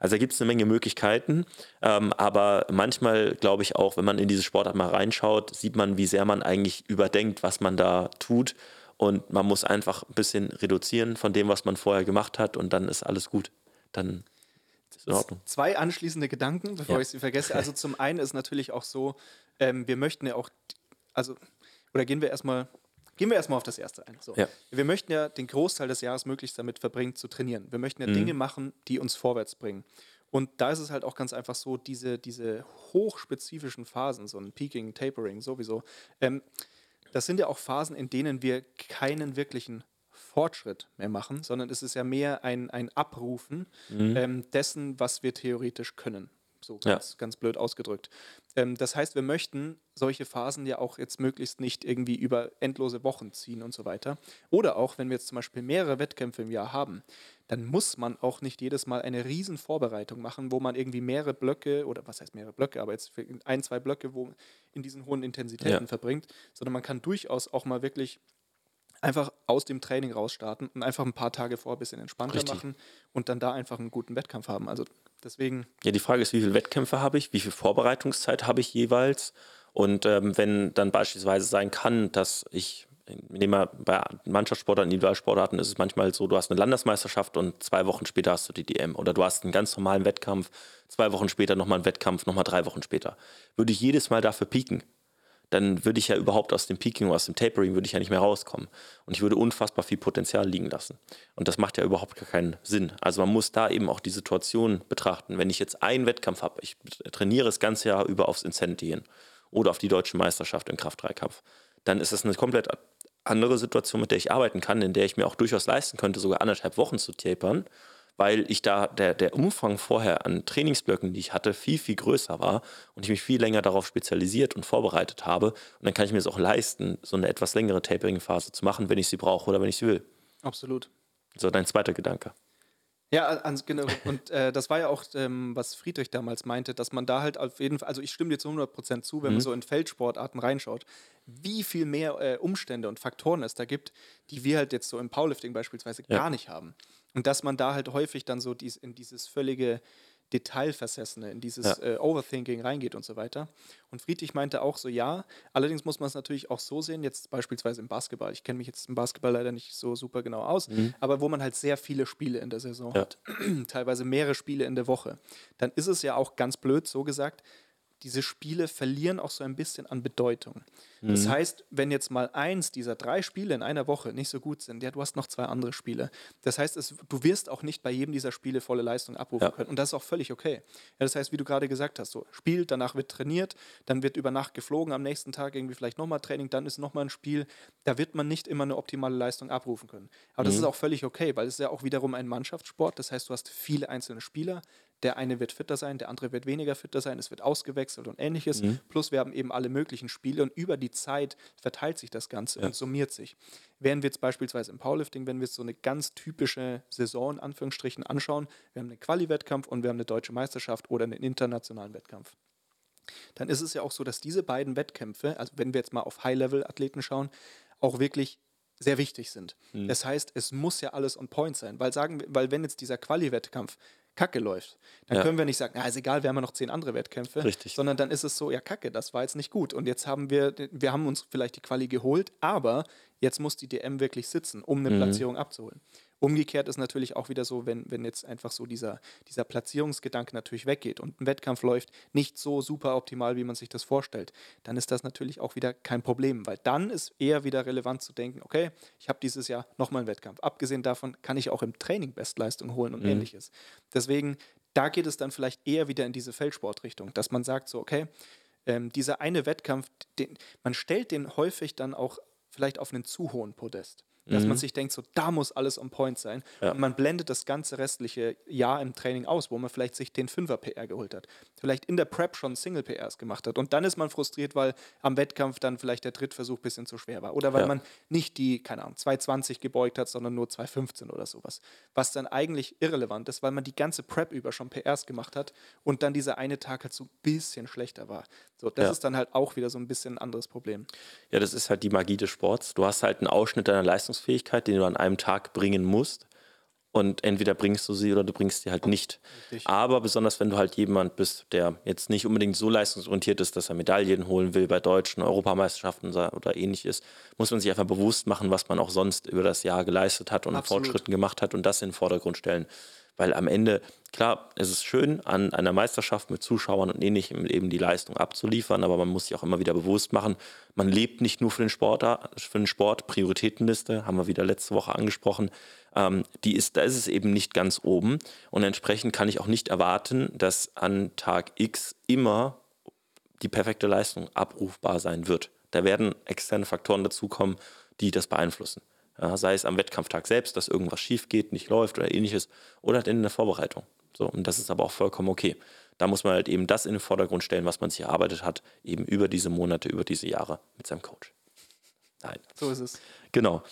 Also da gibt es eine Menge Möglichkeiten, ähm, aber manchmal glaube ich auch, wenn man in diese Sportart mal reinschaut, sieht man, wie sehr man eigentlich überdenkt, was man da tut. Und man muss einfach ein bisschen reduzieren von dem, was man vorher gemacht hat und dann ist alles gut. Dann ist in Ordnung. Zwei anschließende Gedanken, bevor ja. ich sie vergesse. Also zum einen ist natürlich auch so, ähm, wir möchten ja auch, also, oder gehen wir erstmal Gehen wir erstmal auf das erste ein. So. Ja. Wir möchten ja den Großteil des Jahres möglichst damit verbringen, zu trainieren. Wir möchten ja mhm. Dinge machen, die uns vorwärts bringen. Und da ist es halt auch ganz einfach so, diese, diese hochspezifischen Phasen, so ein Peaking, Tapering sowieso, ähm, das sind ja auch Phasen, in denen wir keinen wirklichen Fortschritt mehr machen, sondern es ist ja mehr ein, ein Abrufen mhm. ähm, dessen, was wir theoretisch können. So ganz, ja. ganz blöd ausgedrückt. Ähm, das heißt, wir möchten solche Phasen ja auch jetzt möglichst nicht irgendwie über endlose Wochen ziehen und so weiter. Oder auch, wenn wir jetzt zum Beispiel mehrere Wettkämpfe im Jahr haben, dann muss man auch nicht jedes Mal eine riesen Vorbereitung machen, wo man irgendwie mehrere Blöcke oder was heißt mehrere Blöcke, aber jetzt ein, zwei Blöcke, wo in diesen hohen Intensitäten ja. verbringt, sondern man kann durchaus auch mal wirklich einfach aus dem Training rausstarten und einfach ein paar Tage vor ein bisschen entspannter Richtig. machen und dann da einfach einen guten Wettkampf haben. Also deswegen. Ja, die Frage ist, wie viele Wettkämpfe habe ich, wie viel Vorbereitungszeit habe ich jeweils? Und ähm, wenn dann beispielsweise sein kann, dass ich, nehme mal bei Mannschaftssportarten, Individualsportarten ist es manchmal so, du hast eine Landesmeisterschaft und zwei Wochen später hast du die DM. Oder du hast einen ganz normalen Wettkampf, zwei Wochen später nochmal einen Wettkampf, nochmal drei Wochen später. Würde ich jedes Mal dafür pieken, dann würde ich ja überhaupt aus dem Peaking oder aus dem Tapering würde ich ja nicht mehr rauskommen. Und ich würde unfassbar viel Potenzial liegen lassen. Und das macht ja überhaupt gar keinen Sinn. Also man muss da eben auch die Situation betrachten. Wenn ich jetzt einen Wettkampf habe, ich trainiere das ganze Jahr über aufs Incentieren oder auf die deutsche Meisterschaft im Kraft-3-Kampf, dann ist das eine komplett andere Situation, mit der ich arbeiten kann, in der ich mir auch durchaus leisten könnte, sogar anderthalb Wochen zu tapern weil ich da der, der Umfang vorher an Trainingsblöcken, die ich hatte, viel, viel größer war und ich mich viel länger darauf spezialisiert und vorbereitet habe. Und dann kann ich mir es auch leisten, so eine etwas längere Tapering-Phase zu machen, wenn ich sie brauche oder wenn ich sie will. Absolut. So, dein zweiter Gedanke. Ja, genau. Und äh, das war ja auch, ähm, was Friedrich damals meinte, dass man da halt auf jeden Fall, also ich stimme dir zu 100% zu, wenn mhm. man so in Feldsportarten reinschaut, wie viel mehr äh, Umstände und Faktoren es da gibt, die wir halt jetzt so im Powerlifting beispielsweise ja. gar nicht haben. Und dass man da halt häufig dann so dies, in dieses völlige Detailversessene, in dieses ja. äh, Overthinking reingeht und so weiter. Und Friedrich meinte auch so, ja, allerdings muss man es natürlich auch so sehen, jetzt beispielsweise im Basketball. Ich kenne mich jetzt im Basketball leider nicht so super genau aus, mhm. aber wo man halt sehr viele Spiele in der Saison ja. hat, teilweise mehrere Spiele in der Woche, dann ist es ja auch ganz blöd so gesagt, diese Spiele verlieren auch so ein bisschen an Bedeutung. Mhm. Das heißt, wenn jetzt mal eins dieser drei Spiele in einer Woche nicht so gut sind, ja, du hast noch zwei andere Spiele. Das heißt, es, du wirst auch nicht bei jedem dieser Spiele volle Leistung abrufen ja. können. Und das ist auch völlig okay. Ja, das heißt, wie du gerade gesagt hast, so spielt, danach wird trainiert, dann wird über Nacht geflogen, am nächsten Tag irgendwie vielleicht nochmal Training, dann ist nochmal ein Spiel. Da wird man nicht immer eine optimale Leistung abrufen können. Aber mhm. das ist auch völlig okay, weil es ist ja auch wiederum ein Mannschaftssport. Das heißt, du hast viele einzelne Spieler, der eine wird fitter sein, der andere wird weniger fitter sein, es wird ausgewechselt und ähnliches. Mhm. Plus wir haben eben alle möglichen Spiele und über die Zeit verteilt sich das Ganze ja. und summiert sich. Während wir jetzt beispielsweise im Powerlifting, wenn wir jetzt so eine ganz typische Saison in Anführungsstrichen anschauen, wir haben einen Quali-Wettkampf und wir haben eine deutsche Meisterschaft oder einen internationalen Wettkampf. Dann ist es ja auch so, dass diese beiden Wettkämpfe, also wenn wir jetzt mal auf High-Level-Athleten schauen, auch wirklich sehr wichtig sind. Mhm. Das heißt, es muss ja alles on point sein, weil sagen, weil wenn jetzt dieser Quali-Wettkampf kacke läuft, dann Ja. können wir nicht sagen, na, ist egal, wir haben ja noch zehn andere Wettkämpfe, Richtig. sondern dann ist es so, ja, kacke, das war jetzt nicht gut. Und jetzt haben wir, wir haben uns vielleicht die Quali geholt, aber jetzt muss die DM wirklich sitzen, um Mhm. eine Platzierung abzuholen. Umgekehrt ist natürlich auch wieder so, wenn, wenn jetzt einfach so dieser, dieser Platzierungsgedanke natürlich weggeht und ein Wettkampf läuft nicht so super optimal, wie man sich das vorstellt, dann ist das natürlich auch wieder kein Problem, weil dann ist eher wieder relevant zu denken, okay, ich habe dieses Jahr nochmal einen Wettkampf. Abgesehen davon kann ich auch im Training Bestleistung holen und ähnliches. Deswegen, da geht es dann vielleicht eher wieder in diese Feldsportrichtung, dass man sagt so, okay, ähm, dieser eine Wettkampf, den, man stellt den häufig dann auch vielleicht auf einen zu hohen Podest. Dass man sich denkt, so da muss alles on point sein. Ja. Und man blendet das ganze restliche Jahr im Training aus, wo man vielleicht sich den 5er PR geholt hat. Vielleicht in der Prep schon Single PRs gemacht hat. Und dann ist man frustriert, weil am Wettkampf dann vielleicht der Drittversuch ein bisschen zu schwer war. Oder weil Ja. man nicht die, keine Ahnung, 220 gebeugt hat, sondern nur 215 oder sowas. Was dann eigentlich irrelevant ist, weil man die ganze Prep über schon PRs gemacht hat und dann dieser eine Tag halt so ein bisschen schlechter war. So, das Ja. ist dann halt auch wieder so ein bisschen ein anderes Problem. Ja, das ist halt die Magie des Sports. Du hast halt einen Ausschnitt deiner Leistungsfähigkeit, den du an einem Tag bringen musst. Und entweder bringst du sie oder du bringst sie halt nicht. Richtig. Aber besonders wenn du halt jemand bist, der jetzt nicht unbedingt so leistungsorientiert ist, dass er Medaillen holen will bei deutschen Europameisterschaften oder ähnliches, muss man sich einfach bewusst machen, was man auch sonst über das Jahr geleistet hat und Absolut. Fortschritten gemacht hat und das in den Vordergrund stellen. Weil am Ende, klar, es ist schön, an einer Meisterschaft mit Zuschauern und ähnlichem eben die Leistung abzuliefern, aber man muss sich auch immer wieder bewusst machen, man lebt nicht nur für den Sport, für den Sport, Prioritätenliste, haben wir wieder letzte Woche angesprochen, ähm, die ist, da ist es eben nicht ganz oben und entsprechend kann ich auch nicht erwarten, dass an Tag X immer die perfekte Leistung abrufbar sein wird. Da werden externe Faktoren dazukommen, die das beeinflussen. Ja, sei es am Wettkampftag selbst, dass irgendwas schief geht, nicht läuft oder ähnliches, oder halt in der Vorbereitung. So, und das ist aber auch vollkommen okay. Da muss man halt eben das in den Vordergrund stellen, was man sich erarbeitet hat, eben über diese Monate, über diese Jahre mit seinem Coach. Nein, So ist es. genau.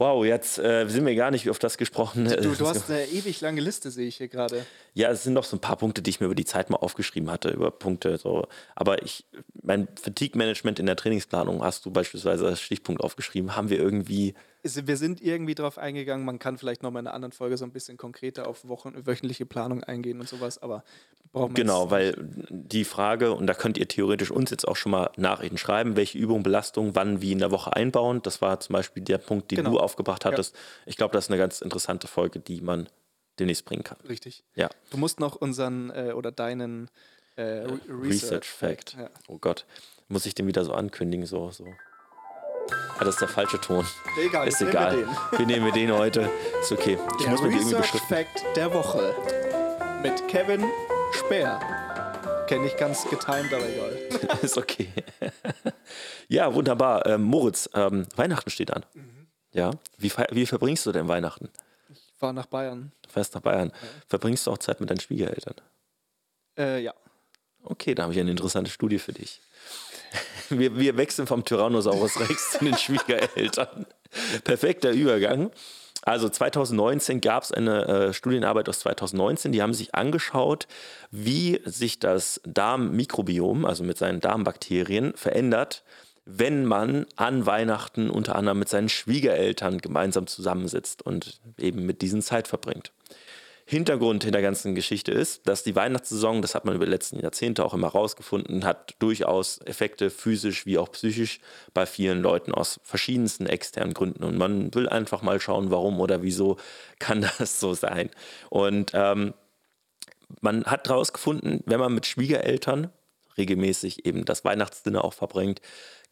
Wow, jetzt äh, sind wir gar nicht auf das gesprochen. Du, du hast eine ewig lange Liste, sehe ich hier gerade. Ja, es sind noch so ein paar Punkte, die ich mir über die Zeit mal aufgeschrieben hatte, über Punkte. So. Aber ich, mein Fatigue-Management in der Trainingsplanung hast du beispielsweise als Stichpunkt aufgeschrieben. Haben wir irgendwie, Wir sind irgendwie drauf eingegangen, man kann vielleicht noch mal in einer anderen Folge so ein bisschen konkreter auf Wochen, wöchentliche Planung eingehen und sowas, aber brauchen wir genau, weil die Frage, und da könnt ihr theoretisch uns jetzt auch schon mal Nachrichten schreiben, welche Übung, Belastung, wann, wie in der Woche einbauen. Das war zum Beispiel der Punkt, den Genau. du aufgebracht hattest. Ich glaube, das ist eine ganz interessante Folge, die man demnächst bringen kann. Richtig. Ja. Du musst noch unseren äh, oder deinen äh, Re Research Fact. Ja. Oh Gott, muss ich den wieder so ankündigen? So, so. Ah, das ist der falsche Ton. Egal, Ist jetzt nehmen wir egal. Wir nehmen den heute. Ist okay. Ich Der muss mir die irgendwie beschriften. Fact der Woche mit Kevin Speer. Kenne ich ganz getimed, aber egal. Ist okay. ja, wunderbar. Ähm, Moritz, ähm, Weihnachten steht an. Mhm. Ja. Wie, wie verbringst du denn Weihnachten? Ich fahre nach Bayern. Du fährst nach Bayern. Verbringst du auch Zeit mit deinen Schwiegereltern? Äh, ja. Okay, da habe ich eine interessante Studie für dich. Wir, wir wechseln vom Tyrannosaurus Rex zu den Schwiegereltern. Perfekter Übergang. Also 2019 gab es eine äh, Studienarbeit aus 2019, die haben sich angeschaut, wie sich das Darmmikrobiom, also mit seinen Darmbakterien, verändert, wenn man an Weihnachten unter anderem mit seinen Schwiegereltern gemeinsam zusammensitzt und eben mit diesen Zeit verbringt. Hintergrund in der ganzen Geschichte ist, dass die Weihnachtssaison, das hat man über die letzten Jahrzehnte auch immer rausgefunden, hat durchaus Effekte physisch wie auch psychisch bei vielen Leuten aus verschiedensten externen Gründen. Und man will einfach mal schauen, warum oder wieso kann das so sein. Und ähm, man hat herausgefunden, wenn man mit Schwiegereltern regelmäßig eben das Weihnachtsdinner auch verbringt,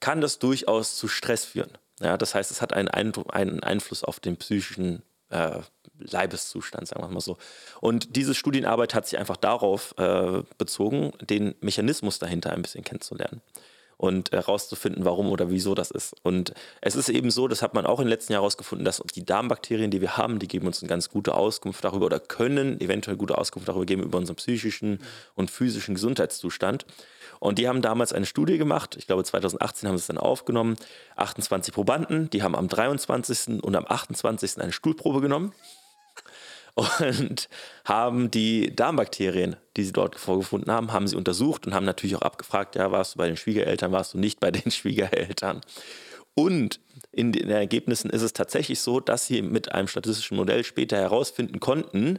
kann das durchaus zu Stress führen. Ja, das heißt, es hat einen, Eindruck, einen Einfluss auf den psychischen äh, Leibeszustand, sagen wir mal so. Und diese Studienarbeit hat sich einfach darauf äh, bezogen, den Mechanismus dahinter ein bisschen kennenzulernen und herauszufinden, warum oder wieso das ist. Und es ist eben so, das hat man auch im letzten Jahr herausgefunden, dass die Darmbakterien, die wir haben, die geben uns eine ganz gute Auskunft darüber oder können eventuell gute Auskunft darüber geben, über unseren psychischen und physischen Gesundheitszustand. Und die haben damals eine Studie gemacht, ich glaube 2018 haben sie es dann aufgenommen, 28 Probanden, die haben am 23. und am 28. eine Stuhlprobe genommen und haben die Darmbakterien, die sie dort vorgefunden haben, haben sie untersucht und haben natürlich auch abgefragt, ja, warst du bei den Schwiegereltern, warst du nicht bei den Schwiegereltern. Und in den Ergebnissen ist es tatsächlich so, dass sie mit einem statistischen Modell später herausfinden konnten,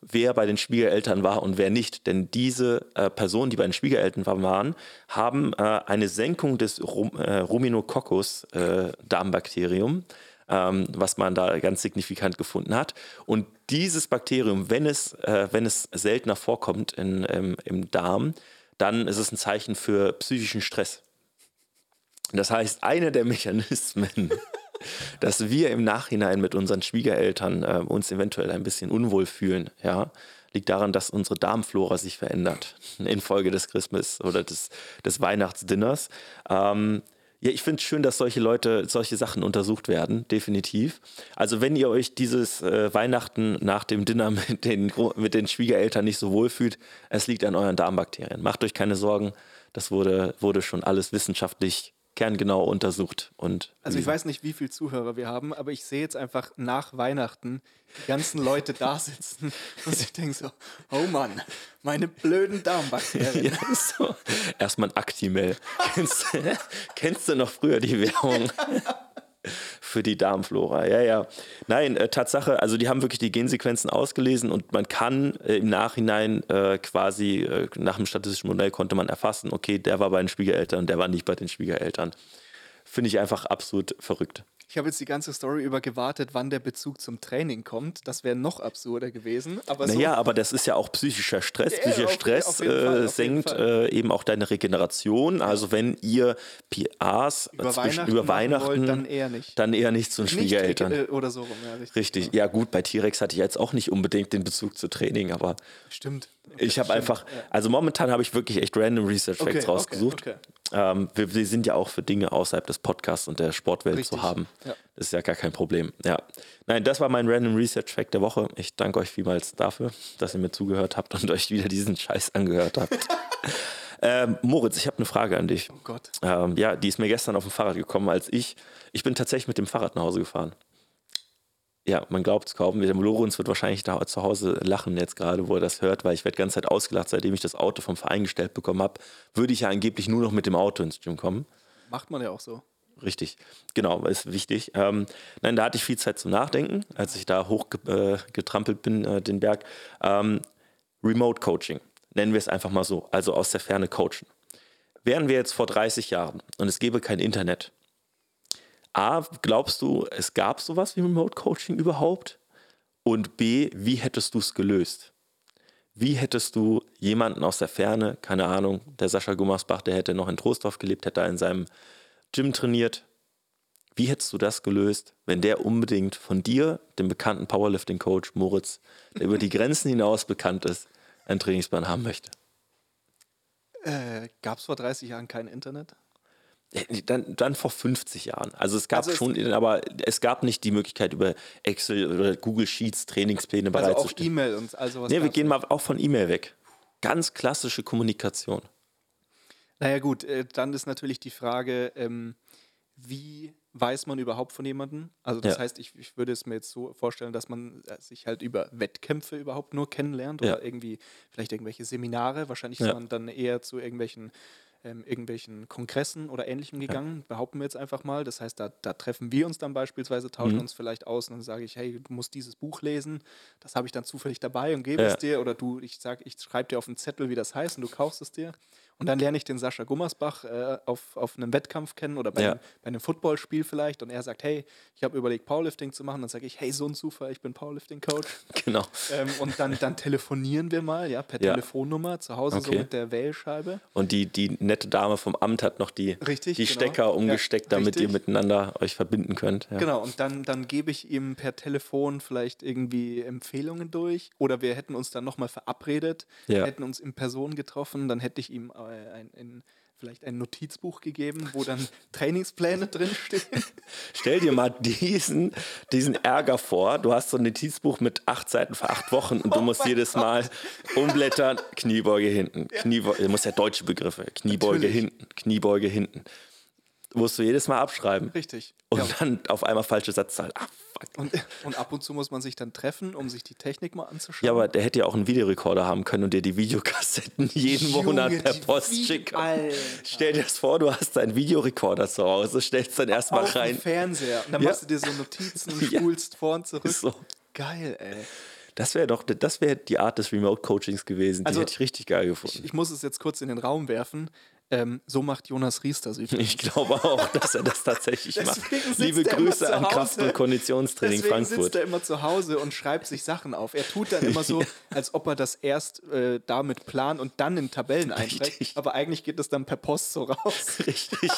wer bei den Schwiegereltern war und wer nicht. Denn diese äh, Personen, die bei den Schwiegereltern waren, haben äh, eine Senkung des Rum, äh, Ruminococcus äh, ähm, was man da ganz signifikant gefunden hat. Und dieses Bakterium, wenn es, äh, wenn es seltener vorkommt in, im, im Darm, dann ist es ein Zeichen für psychischen Stress. Das heißt, einer der Mechanismen, dass wir im Nachhinein mit unseren Schwiegereltern äh, uns eventuell ein bisschen unwohl fühlen, ja, liegt daran, dass unsere Darmflora sich verändert infolge des Christmas oder des, des Weihnachtsdinners. Ähm, ja, ich finde es schön, dass solche Leute, solche Sachen untersucht werden, definitiv. Also wenn ihr euch dieses äh, Weihnachten nach dem Dinner mit den, mit den Schwiegereltern nicht so wohl fühlt, es liegt an euren Darmbakterien. Macht euch keine Sorgen, das wurde, wurde schon alles wissenschaftlich kerngenau untersucht. Und also ich weiß nicht, wie viele Zuhörer wir haben, aber ich sehe jetzt einfach nach Weihnachten die ganzen Leute da sitzen und ich denke so, oh Mann, meine blöden Darmbakterien. ja, so. Erstmal ein Actimel. kennst, kennst du noch früher die Werbung? Für die Darmflora. Ja, ja. Nein, äh, Tatsache, also die haben wirklich die Gensequenzen ausgelesen und man kann äh, im Nachhinein äh, quasi äh, nach dem statistischen Modell konnte man erfassen, okay, der war bei den Schwiegereltern, der war nicht bei den Schwiegereltern. Finde ich einfach absolut verrückt. Ich habe jetzt die ganze Story über gewartet, wann der Bezug zum Training kommt. Das wäre noch absurder gewesen. Aber naja, so aber das ist ja auch psychischer Stress. Ja, Psychischer Stress auf, äh, senkt äh, eben auch deine Regeneration. Also wenn ihr PAs über Weihnachten, über Weihnachten wollt, dann eher nicht. Dann eher nicht zu den Schwiegereltern. Äh, oder so rum, ja, richtig. richtig. Ja gut, bei T-Rex hatte ich jetzt auch nicht unbedingt den Bezug zu Training, aber... Stimmt. Okay, ich habe einfach, also momentan habe ich wirklich echt random Research Facts okay, rausgesucht. Okay, ähm, wir, wir, sind ja auch für Dinge außerhalb des Podcasts und der Sportwelt Richtig. zu haben. Ja. Das ist ja gar kein Problem. Ja. Nein, das war mein Random Research Fact der Woche. Ich danke euch vielmals dafür, dass ihr mir zugehört habt und euch wieder diesen Scheiß angehört habt. ähm, Moritz, ich habe eine Frage an dich. Oh Gott. Ähm, ja, die ist mir gestern auf dem Fahrrad gekommen, als ich, ich bin tatsächlich mit dem Fahrrad nach Hause gefahren. Ja, man glaubt es kaum. Der Lorenz wird wahrscheinlich da zu Hause lachen jetzt gerade, wo er das hört, weil ich werde die ganze Zeit ausgelacht, seitdem ich das Auto vom Verein gestellt bekommen habe. Würde ich ja angeblich nur noch mit dem Auto ins Gym kommen. Macht man ja auch so. Richtig, genau, ist wichtig. Ähm, nein, da hatte ich viel Zeit zum Nachdenken, als ich da hochgetrampelt äh, bin, äh, den Berg. Ähm, Remote Coaching, nennen wir es einfach mal so, also aus der Ferne coachen. Wären wir jetzt vor 30 Jahren und es gäbe kein Internet, A, glaubst du, es gab sowas wie Remote Coaching überhaupt? Und B, wie hättest du es gelöst? Wie hättest du jemanden aus der Ferne, keine Ahnung, der Sascha Gummersbach, der hätte noch in Trostorf gelebt, hätte da in seinem Gym trainiert. Wie hättest du das gelöst, wenn der unbedingt von dir, dem bekannten Powerlifting-Coach Moritz, der über die Grenzen hinaus bekannt ist, einen Trainingsplan haben möchte? Äh, Gab es vor 30 Jahren kein Internet? Dann, dann vor 50 Jahren. Also es gab also schon, es, aber es gab nicht die Möglichkeit, über Excel oder Google Sheets Trainingspläne also bereitzustellen. Auch E-Mail und also was. Nee, wir gehen mal auch von E-Mail weg. Ganz klassische Kommunikation. Naja gut, äh, dann ist natürlich die Frage, ähm, wie weiß man überhaupt von jemandem? Also das ja. heißt, ich, ich, würde es mir jetzt so vorstellen, dass man äh, sich halt über Wettkämpfe überhaupt nur kennenlernt oder ja. irgendwie vielleicht irgendwelche Seminare. Wahrscheinlich ja. ist man dann eher zu irgendwelchen ähm, irgendwelchen Kongressen oder Ähnlichem gegangen, ja. behaupten wir jetzt einfach mal. Das heißt, da, da treffen wir uns dann beispielsweise, tauschen mhm. uns vielleicht aus und dann sage ich, hey, du musst dieses Buch lesen. Das habe ich dann zufällig dabei und gebe ja. es dir. Oder du, ich sage, ich schreibe dir auf einen Zettel, wie das heißt und du kaufst es dir. Und dann lerne ich den Sascha Gummersbach äh, auf, auf einem Wettkampf kennen oder bei, ja. einem, bei einem Footballspiel vielleicht. Und er sagt, hey, ich habe überlegt, Powerlifting zu machen. Dann sage ich, hey, so ein Zufall, ich bin Powerlifting-Coach. Genau. Ähm, und dann, dann telefonieren wir mal, ja, per ja. Telefonnummer, zu Hause okay. so mit der Wählscheibe. Und die, die nette Dame vom Amt hat noch die, richtig, die genau. Stecker umgesteckt, ja, damit ihr miteinander euch verbinden könnt. Genau, und dann, dann gebe ich ihm per Telefon vielleicht irgendwie Empfehlungen durch. Oder wir hätten uns dann nochmal verabredet, hätten uns in Person getroffen, dann hätte ich ihm ein, ein, vielleicht ein Notizbuch gegeben, wo dann Trainingspläne drinstehen. Stell dir mal diesen, diesen Ärger vor. Du hast so ein Notizbuch mit acht Seiten für acht Wochen und du oh musst jedes Gott. Mal umblättern, Kniebeuge hinten, ja. Kniebeuge, du musst ja deutsche Begriffe, Kniebeuge Natürlich. hinten, Kniebeuge hinten musst du jedes Mal abschreiben. Richtig. Und ja. dann auf einmal falsche Satzzahl. Ah, fuck. Und, und, ab und zu muss man sich dann treffen, um sich die Technik mal anzuschauen. Ja, aber der hätte ja auch einen Videorekorder haben können und dir die Videokassetten jeden Junge, Monat per Post schicken. Alter. Stell dir das vor, du hast einen Videorekorder zu Hause, stellst dann erstmal rein. Fernseher. Und dann ja. machst du dir so Notizen und spulst ja. vor und zurück. So. Geil, ey. Das wäre doch, das wäre die Art des Remote-Coachings gewesen. Die Also, hätte ich richtig geil gefunden. Ich, ich muss es jetzt kurz in den Raum werfen. Ähm, so macht Jonas Ries das übrigens. Ich glaube auch, dass er das tatsächlich macht. Liebe Grüße an. Kraft- und Konditionstraining Deswegen Frankfurt. sitzt er immer zu Hause und schreibt sich Sachen auf. Er tut dann immer so, als ob er das erst äh, damit plant und dann in Tabellen einträgt. Aber eigentlich geht es dann per Post so raus. Richtig.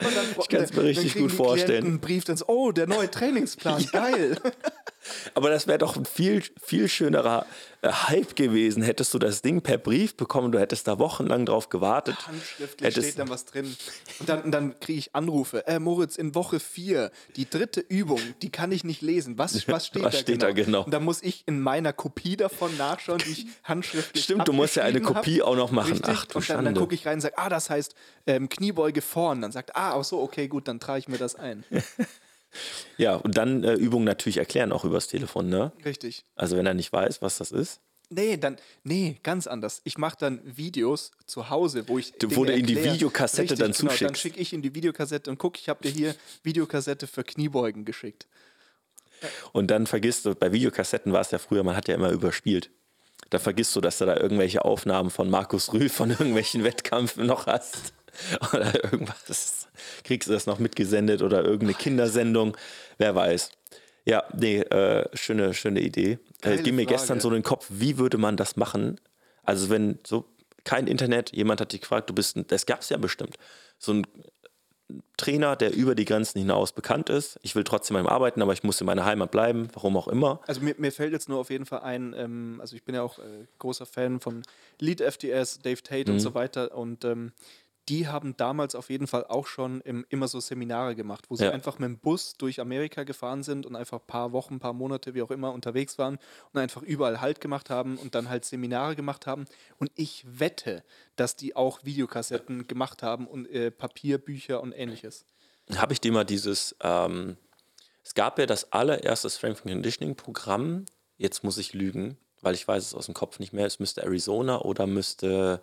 Und dann, Ich kann's mir richtig gut vorstellen. Einen Brief, dann so, oh, der neue Trainingsplan, geil. Aber das wäre doch ein viel, viel schönerer äh, Hype gewesen. Hättest du das Ding per Brief bekommen, du hättest da wochenlang drauf gewartet. Handschriftlich Hättest- steht dann was drin. Und dann, dann kriege ich Anrufe. Äh, Moritz, in Woche 4, die dritte Übung, die kann ich nicht lesen. Was, was steht, Was da, steht genau? da genau? Und dann muss ich in meiner Kopie davon nachschauen, die ich handschriftlich Stimmt, du musst ja eine Kopie hab. auch noch machen. Richtig. Ach du und dann, dann gucke ich rein und sage, ah, das heißt ähm, Kniebeuge vorn. Dann sagt, ah, ach so, okay, gut, dann trage ich mir das ein. Ja, und dann äh, Übungen natürlich erklären, auch übers Telefon, ne? Richtig. Also wenn er nicht weiß, was das ist. Nee, dann, nee, ganz anders. Ich mache dann Videos zu Hause, wo ich. Du- wo du in die. Videokassette Richtig, dann genau, Dann zuschickst. schicke ich in die Videokassette und guck, ich habe dir hier Videokassette für Kniebeugen geschickt. Und dann vergisst du, bei Videokassetten war es ja früher, man hat ja immer überspielt. Da vergisst du, dass du da irgendwelche Aufnahmen von Markus Rühl von irgendwelchen Wettkämpfen noch hast. Oder irgendwas. Kriegst du das noch mitgesendet oder irgendeine Kindersendung. Wer weiß. Ja, nee, äh, schöne, schöne Idee. Äh, ging mir Frage. gestern so in den Kopf, wie würde man das machen? Also wenn so kein Internet, jemand hat dich gefragt, du bist ein, das gab es ja bestimmt, so ein Trainer, der über die Grenzen hinaus bekannt ist. Ich will trotzdem an ihm arbeiten, aber ich muss in meiner Heimat bleiben, warum auch immer. Also mir, mir fällt jetzt nur auf jeden Fall ein, ähm, also ich bin ja auch äh, großer Fan von Lead FTS, Dave Tate Mhm. und so weiter und ähm, die haben damals auf jeden Fall auch schon im, immer so Seminare gemacht, wo sie Ja. einfach mit dem Bus durch Amerika gefahren sind und einfach ein paar Wochen, ein paar Monate, wie auch immer, unterwegs waren und einfach überall Halt gemacht haben und dann halt Seminare gemacht haben. Und ich wette, dass die auch Videokassetten gemacht haben und äh, Papierbücher und ähnliches. habe ich dir mal dieses, ähm, es gab ja das allererste Strength and Conditioning Programm, jetzt muss ich lügen, weil ich weiß es aus dem Kopf nicht mehr, es müsste Arizona oder müsste,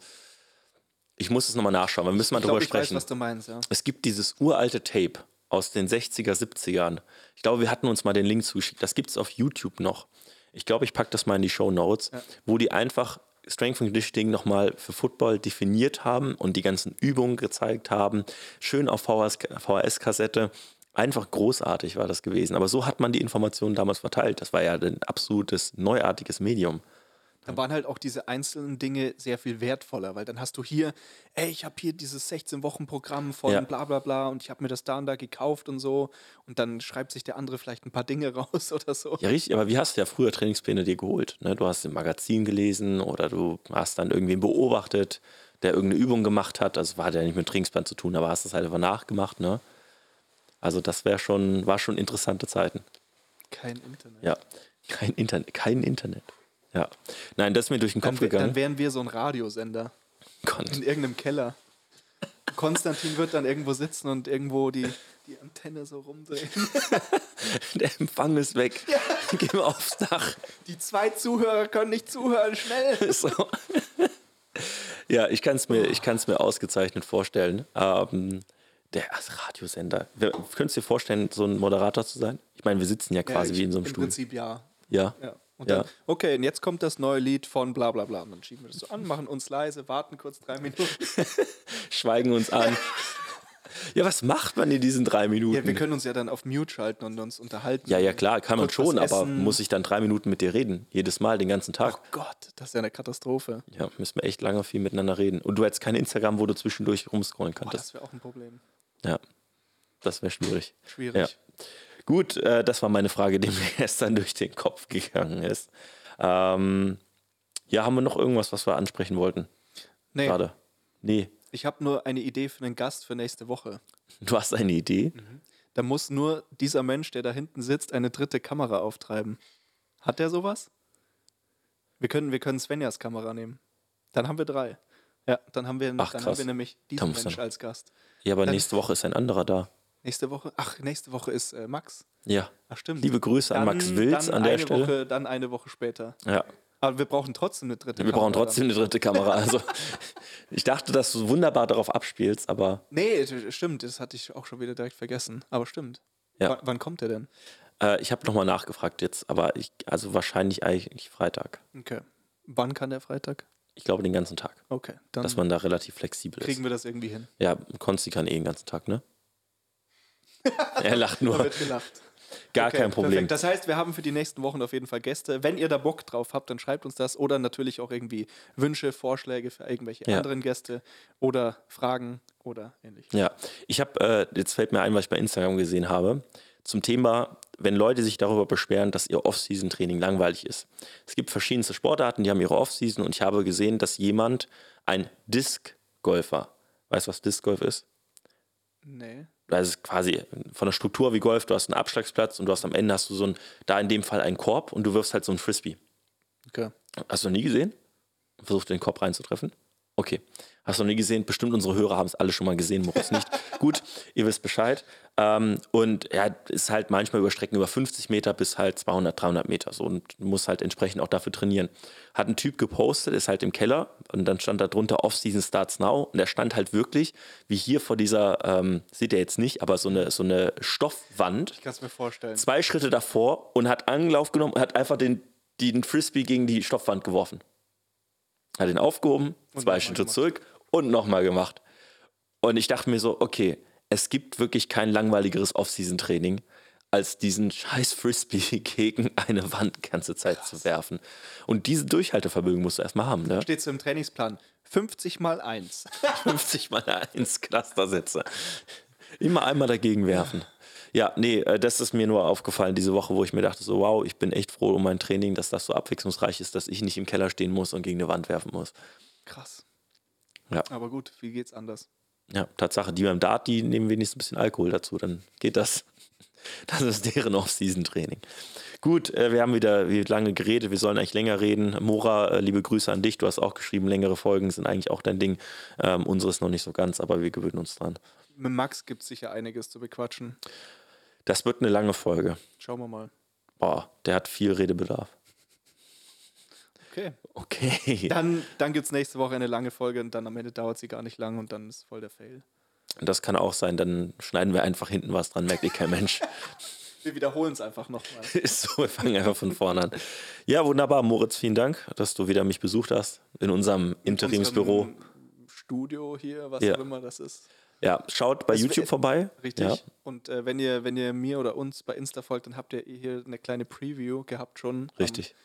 ich muss es nochmal nachschauen, wir müssen mal ich drüber glaube, ich weiß, sprechen. was du meinst, ja. Es gibt dieses uralte Tape aus den 60er, 70ern. Ich glaube, wir hatten uns mal den Link zugeschickt. Das gibt es auf YouTube noch. Ich glaube, ich packe das mal in die Show Notes, wo die einfach Strength and Conditioning nochmal für Football definiert haben und die ganzen Übungen gezeigt haben. Schön auf VHS VHS-Kassette. Einfach großartig war das gewesen. Aber so hat man die Informationen damals verteilt. Das war ja ein absolutes neuartiges Medium. Da waren halt auch diese einzelnen Dinge sehr viel wertvoller, weil dann hast du hier, ey, ich habe hier dieses 16-Wochen-Programm von Ja. bla bla bla und ich habe mir das da und da gekauft und so und dann schreibt sich der andere vielleicht ein paar Dinge raus oder so. Ja, richtig, aber wie hast du ja früher Trainingspläne dir geholt? Ne? Du hast im Magazin gelesen oder du hast dann irgendwen beobachtet, der irgendeine Übung gemacht hat. Also hat ja nicht mit Trainingsplan zu tun, aber hast es halt einfach nachgemacht. Ne? Also das wäre schon, war schon interessante Zeiten. Kein Internet. Ja, kein Internet, kein Internet. Ja, nein, das ist mir durch den Dann, Kopf dann gegangen. wären wir so ein Radiosender Gott. in irgendeinem Keller. Konstantin wird dann irgendwo sitzen und irgendwo die, die Antenne so rumdrehen. Der Empfang ist weg. Geh mal aufs Dach. Die zwei Zuhörer können nicht zuhören, schnell. So. ja, ich kann es mir, ich mir ausgezeichnet vorstellen. Ähm, der Radiosender. Könntest du dir vorstellen, so ein Moderator zu sein? Ich meine, wir sitzen ja quasi Ja, wie in so einem Im Stuhl. Prinzip ja. Ja. Ja. Und Ja. dann, okay, und jetzt kommt das neue Lied von bla bla bla. Und dann schieben wir das so an, machen uns leise, warten kurz drei Minuten. Schweigen uns an. Ja, was macht man in diesen drei Minuten? Ja, wir können uns ja dann auf Mute schalten und uns unterhalten. ja, ja, klar, kann man schon, aber muss ich dann drei Minuten mit dir reden? Jedes Mal, den ganzen Tag? Oh Gott, das ist ja eine Katastrophe. Ja, müssen wir echt lange viel miteinander reden. Und du hättest kein Instagram, wo du zwischendurch rumscrollen Boah, könntest. das wäre auch ein Problem. ja, das wäre schwierig. Schwierig. Ja. Gut, äh, das war meine Frage, die mir gestern durch den Kopf gegangen ist. Ähm, ja, haben wir noch irgendwas, was wir ansprechen wollten? Nee, Gerade. Nee. ich habe nur eine Idee für einen Gast für nächste Woche. Du hast eine Idee? Da muss nur dieser Mensch, der da hinten sitzt, eine dritte Kamera auftreiben. Hat der sowas? Wir können, wir können Svenjas Kamera nehmen. Dann haben wir drei. Ja, dann haben wir, Ach, dann krass. haben wir nämlich diesen Mensch als Gast. Ja, aber Dann- nächste Woche ist ein anderer da. Nächste Woche? Ach, nächste Woche ist äh, Max. Ja. Ach, stimmt. Liebe Grüße an Max Wilz dann an der eine Stelle. Woche, dann eine Woche später. Ja. Aber wir brauchen trotzdem eine dritte Wir brauchen Kamera trotzdem eine dritte Kamera. Also, ich dachte, dass du wunderbar darauf abspielst, aber Dann. Nee, stimmt, das hatte ich auch schon wieder direkt vergessen. Aber stimmt. Ja. W wann kommt der denn? Äh, ich habe nochmal nachgefragt jetzt, aber ich, also wahrscheinlich eigentlich Freitag. Okay. Wann kann der Freitag? Ich glaube den ganzen Tag. Okay, dann dass man da relativ flexibel kriegen ist. wir das irgendwie hin. Ja, Konsti kann eh den ganzen Tag, ne? er lacht Da nur. wird gelacht. Gar Okay, kein Problem. Perfekt. Das heißt, wir haben für die nächsten Wochen auf jeden Fall Gäste. Wenn ihr da Bock drauf habt, dann schreibt uns das oder natürlich auch irgendwie Wünsche, Vorschläge für irgendwelche Ja. anderen Gäste oder Fragen oder ähnlich. Ja, ich habe, äh, jetzt fällt mir ein, was ich bei Instagram gesehen habe, zum Thema, wenn Leute sich darüber beschweren, dass ihr Off-Season-Training langweilig ist. Es gibt verschiedenste Sportarten, die haben ihre Off-Season und ich habe gesehen, dass jemand, ein Disc-Golfer, weißt du, was Disc-Golf ist? Nee. Das ist quasi von der Struktur wie Golf, du hast einen Abschlagsplatz und du hast am Ende hast du so ein, da in dem Fall einen Korb und du wirfst halt so einen Frisbee. Okay. Hast du noch nie gesehen? Versucht den Kopf reinzutreffen? Okay. Hast du noch nie gesehen? Bestimmt unsere Hörer haben es alle schon mal gesehen, Moritz nicht. Gut, ihr wisst Bescheid. Ähm, und ja, ist halt manchmal über Strecken über 50 Meter bis halt 200, 300 Meter so und muss halt entsprechend auch dafür trainieren. Hat ein Typ gepostet, ist halt im Keller und dann stand da drunter Off-Season Starts Now und der stand halt wirklich, wie hier vor dieser, ähm, seht ihr jetzt nicht, aber so eine, so eine Stoffwand Ich kann es mir vorstellen. zwei Schritte davor und hat Anlauf genommen und hat einfach den, den Frisbee gegen die Stoffwand geworfen. Hat ihn aufgehoben, zwei nochmal Schritte zurück und nochmal gemacht. Und ich dachte mir so, okay, es gibt wirklich kein langweiligeres Off-Season-Training, als diesen scheiß Frisbee gegen eine Wand die ganze Zeit zu werfen. Und diese Durchhaltevermögen musst du erstmal haben, ne? Steht so im Trainingsplan. 50 mal 1. 50 mal 1 Clustersätze. Immer einmal dagegen werfen. Ja, nee, äh, das ist mir nur aufgefallen diese Woche, wo ich mir dachte, so wow, ich bin echt froh um mein Training, dass das so abwechslungsreich ist, dass ich nicht im Keller stehen muss und gegen eine Wand werfen muss. Krass. Ja. Aber gut, wie geht's anders? Ja, Tatsache, die beim Dart, die nehmen wenigstens ein bisschen Alkohol dazu, dann geht das. Das ist deren Off-Season-Training. Gut, äh, wir haben wieder wie lange geredet, wir sollen eigentlich länger reden. Mora, äh, liebe Grüße an dich, du hast auch geschrieben, längere Folgen sind eigentlich auch dein Ding. Ähm, unseres noch nicht so ganz, aber wir gewöhnen uns dran. Mit Max gibt es sicher einiges zu bequatschen. Das wird eine lange Folge. Schauen wir mal. Boah, der hat viel Redebedarf. Okay. Okay. Dann, dann gibt es nächste Woche eine lange Folge und dann am Ende dauert sie gar nicht lang und dann ist voll der Fail. Das kann auch sein, dann schneiden wir einfach hinten was dran, merkt eh kein Mensch. Wir wiederholen es einfach nochmal. Ist so, wir fangen einfach von vorne an. Ja, wunderbar, Moritz, vielen Dank, dass du wieder mich besucht hast in unserem Interimsbüro. Studio hier, was Ja. auch immer das ist. Ja, schaut bei Das YouTube vorbei. Richtig. Ja. Und äh, wenn, ihr, wenn ihr mir oder uns bei Insta folgt, dann habt ihr hier eine kleine Preview gehabt schon. Richtig.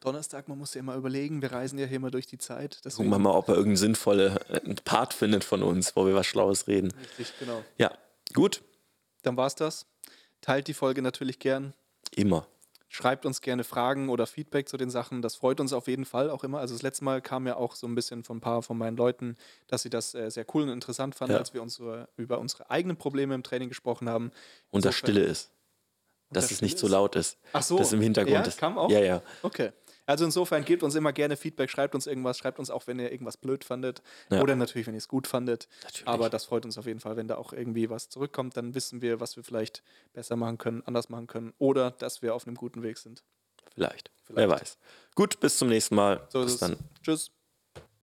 Donnerstag, man muss ja immer überlegen, wir reisen ja hier immer durch die Zeit. Gucken wir mal, ob er irgendeinen sinnvollen äh, Part findet von uns, wo wir was Schlaues reden. Richtig, genau. Ja, gut, Dann war's das. Teilt die Folge natürlich gern. immer. Schreibt uns gerne Fragen oder Feedback zu den Sachen. Das freut uns auf jeden Fall auch immer. Also das letzte Mal kam ja auch so ein bisschen von ein paar von meinen Leuten, dass sie das äh, sehr cool und interessant fanden, Ja. als wir unsere, über unsere eigenen Probleme im Training gesprochen haben. Und das Insofern- Stille ist. Dass das es nicht so ist. laut ist. Ach so. Dass im Hintergrund Ja, ist. kam auch? Ja, ja. Okay. Also insofern gebt uns immer gerne Feedback, schreibt uns irgendwas, schreibt uns auch, wenn ihr irgendwas blöd fandet. Ja. Oder natürlich, wenn ihr es gut fandet. Natürlich. Aber das freut uns auf jeden Fall, wenn da auch irgendwie was zurückkommt, dann wissen wir, was wir vielleicht besser machen können, anders machen können oder dass wir auf einem guten Weg sind. Vielleicht. Vielleicht. Wer weiß. Gut, bis zum nächsten Mal. So bis dann. Tschüss.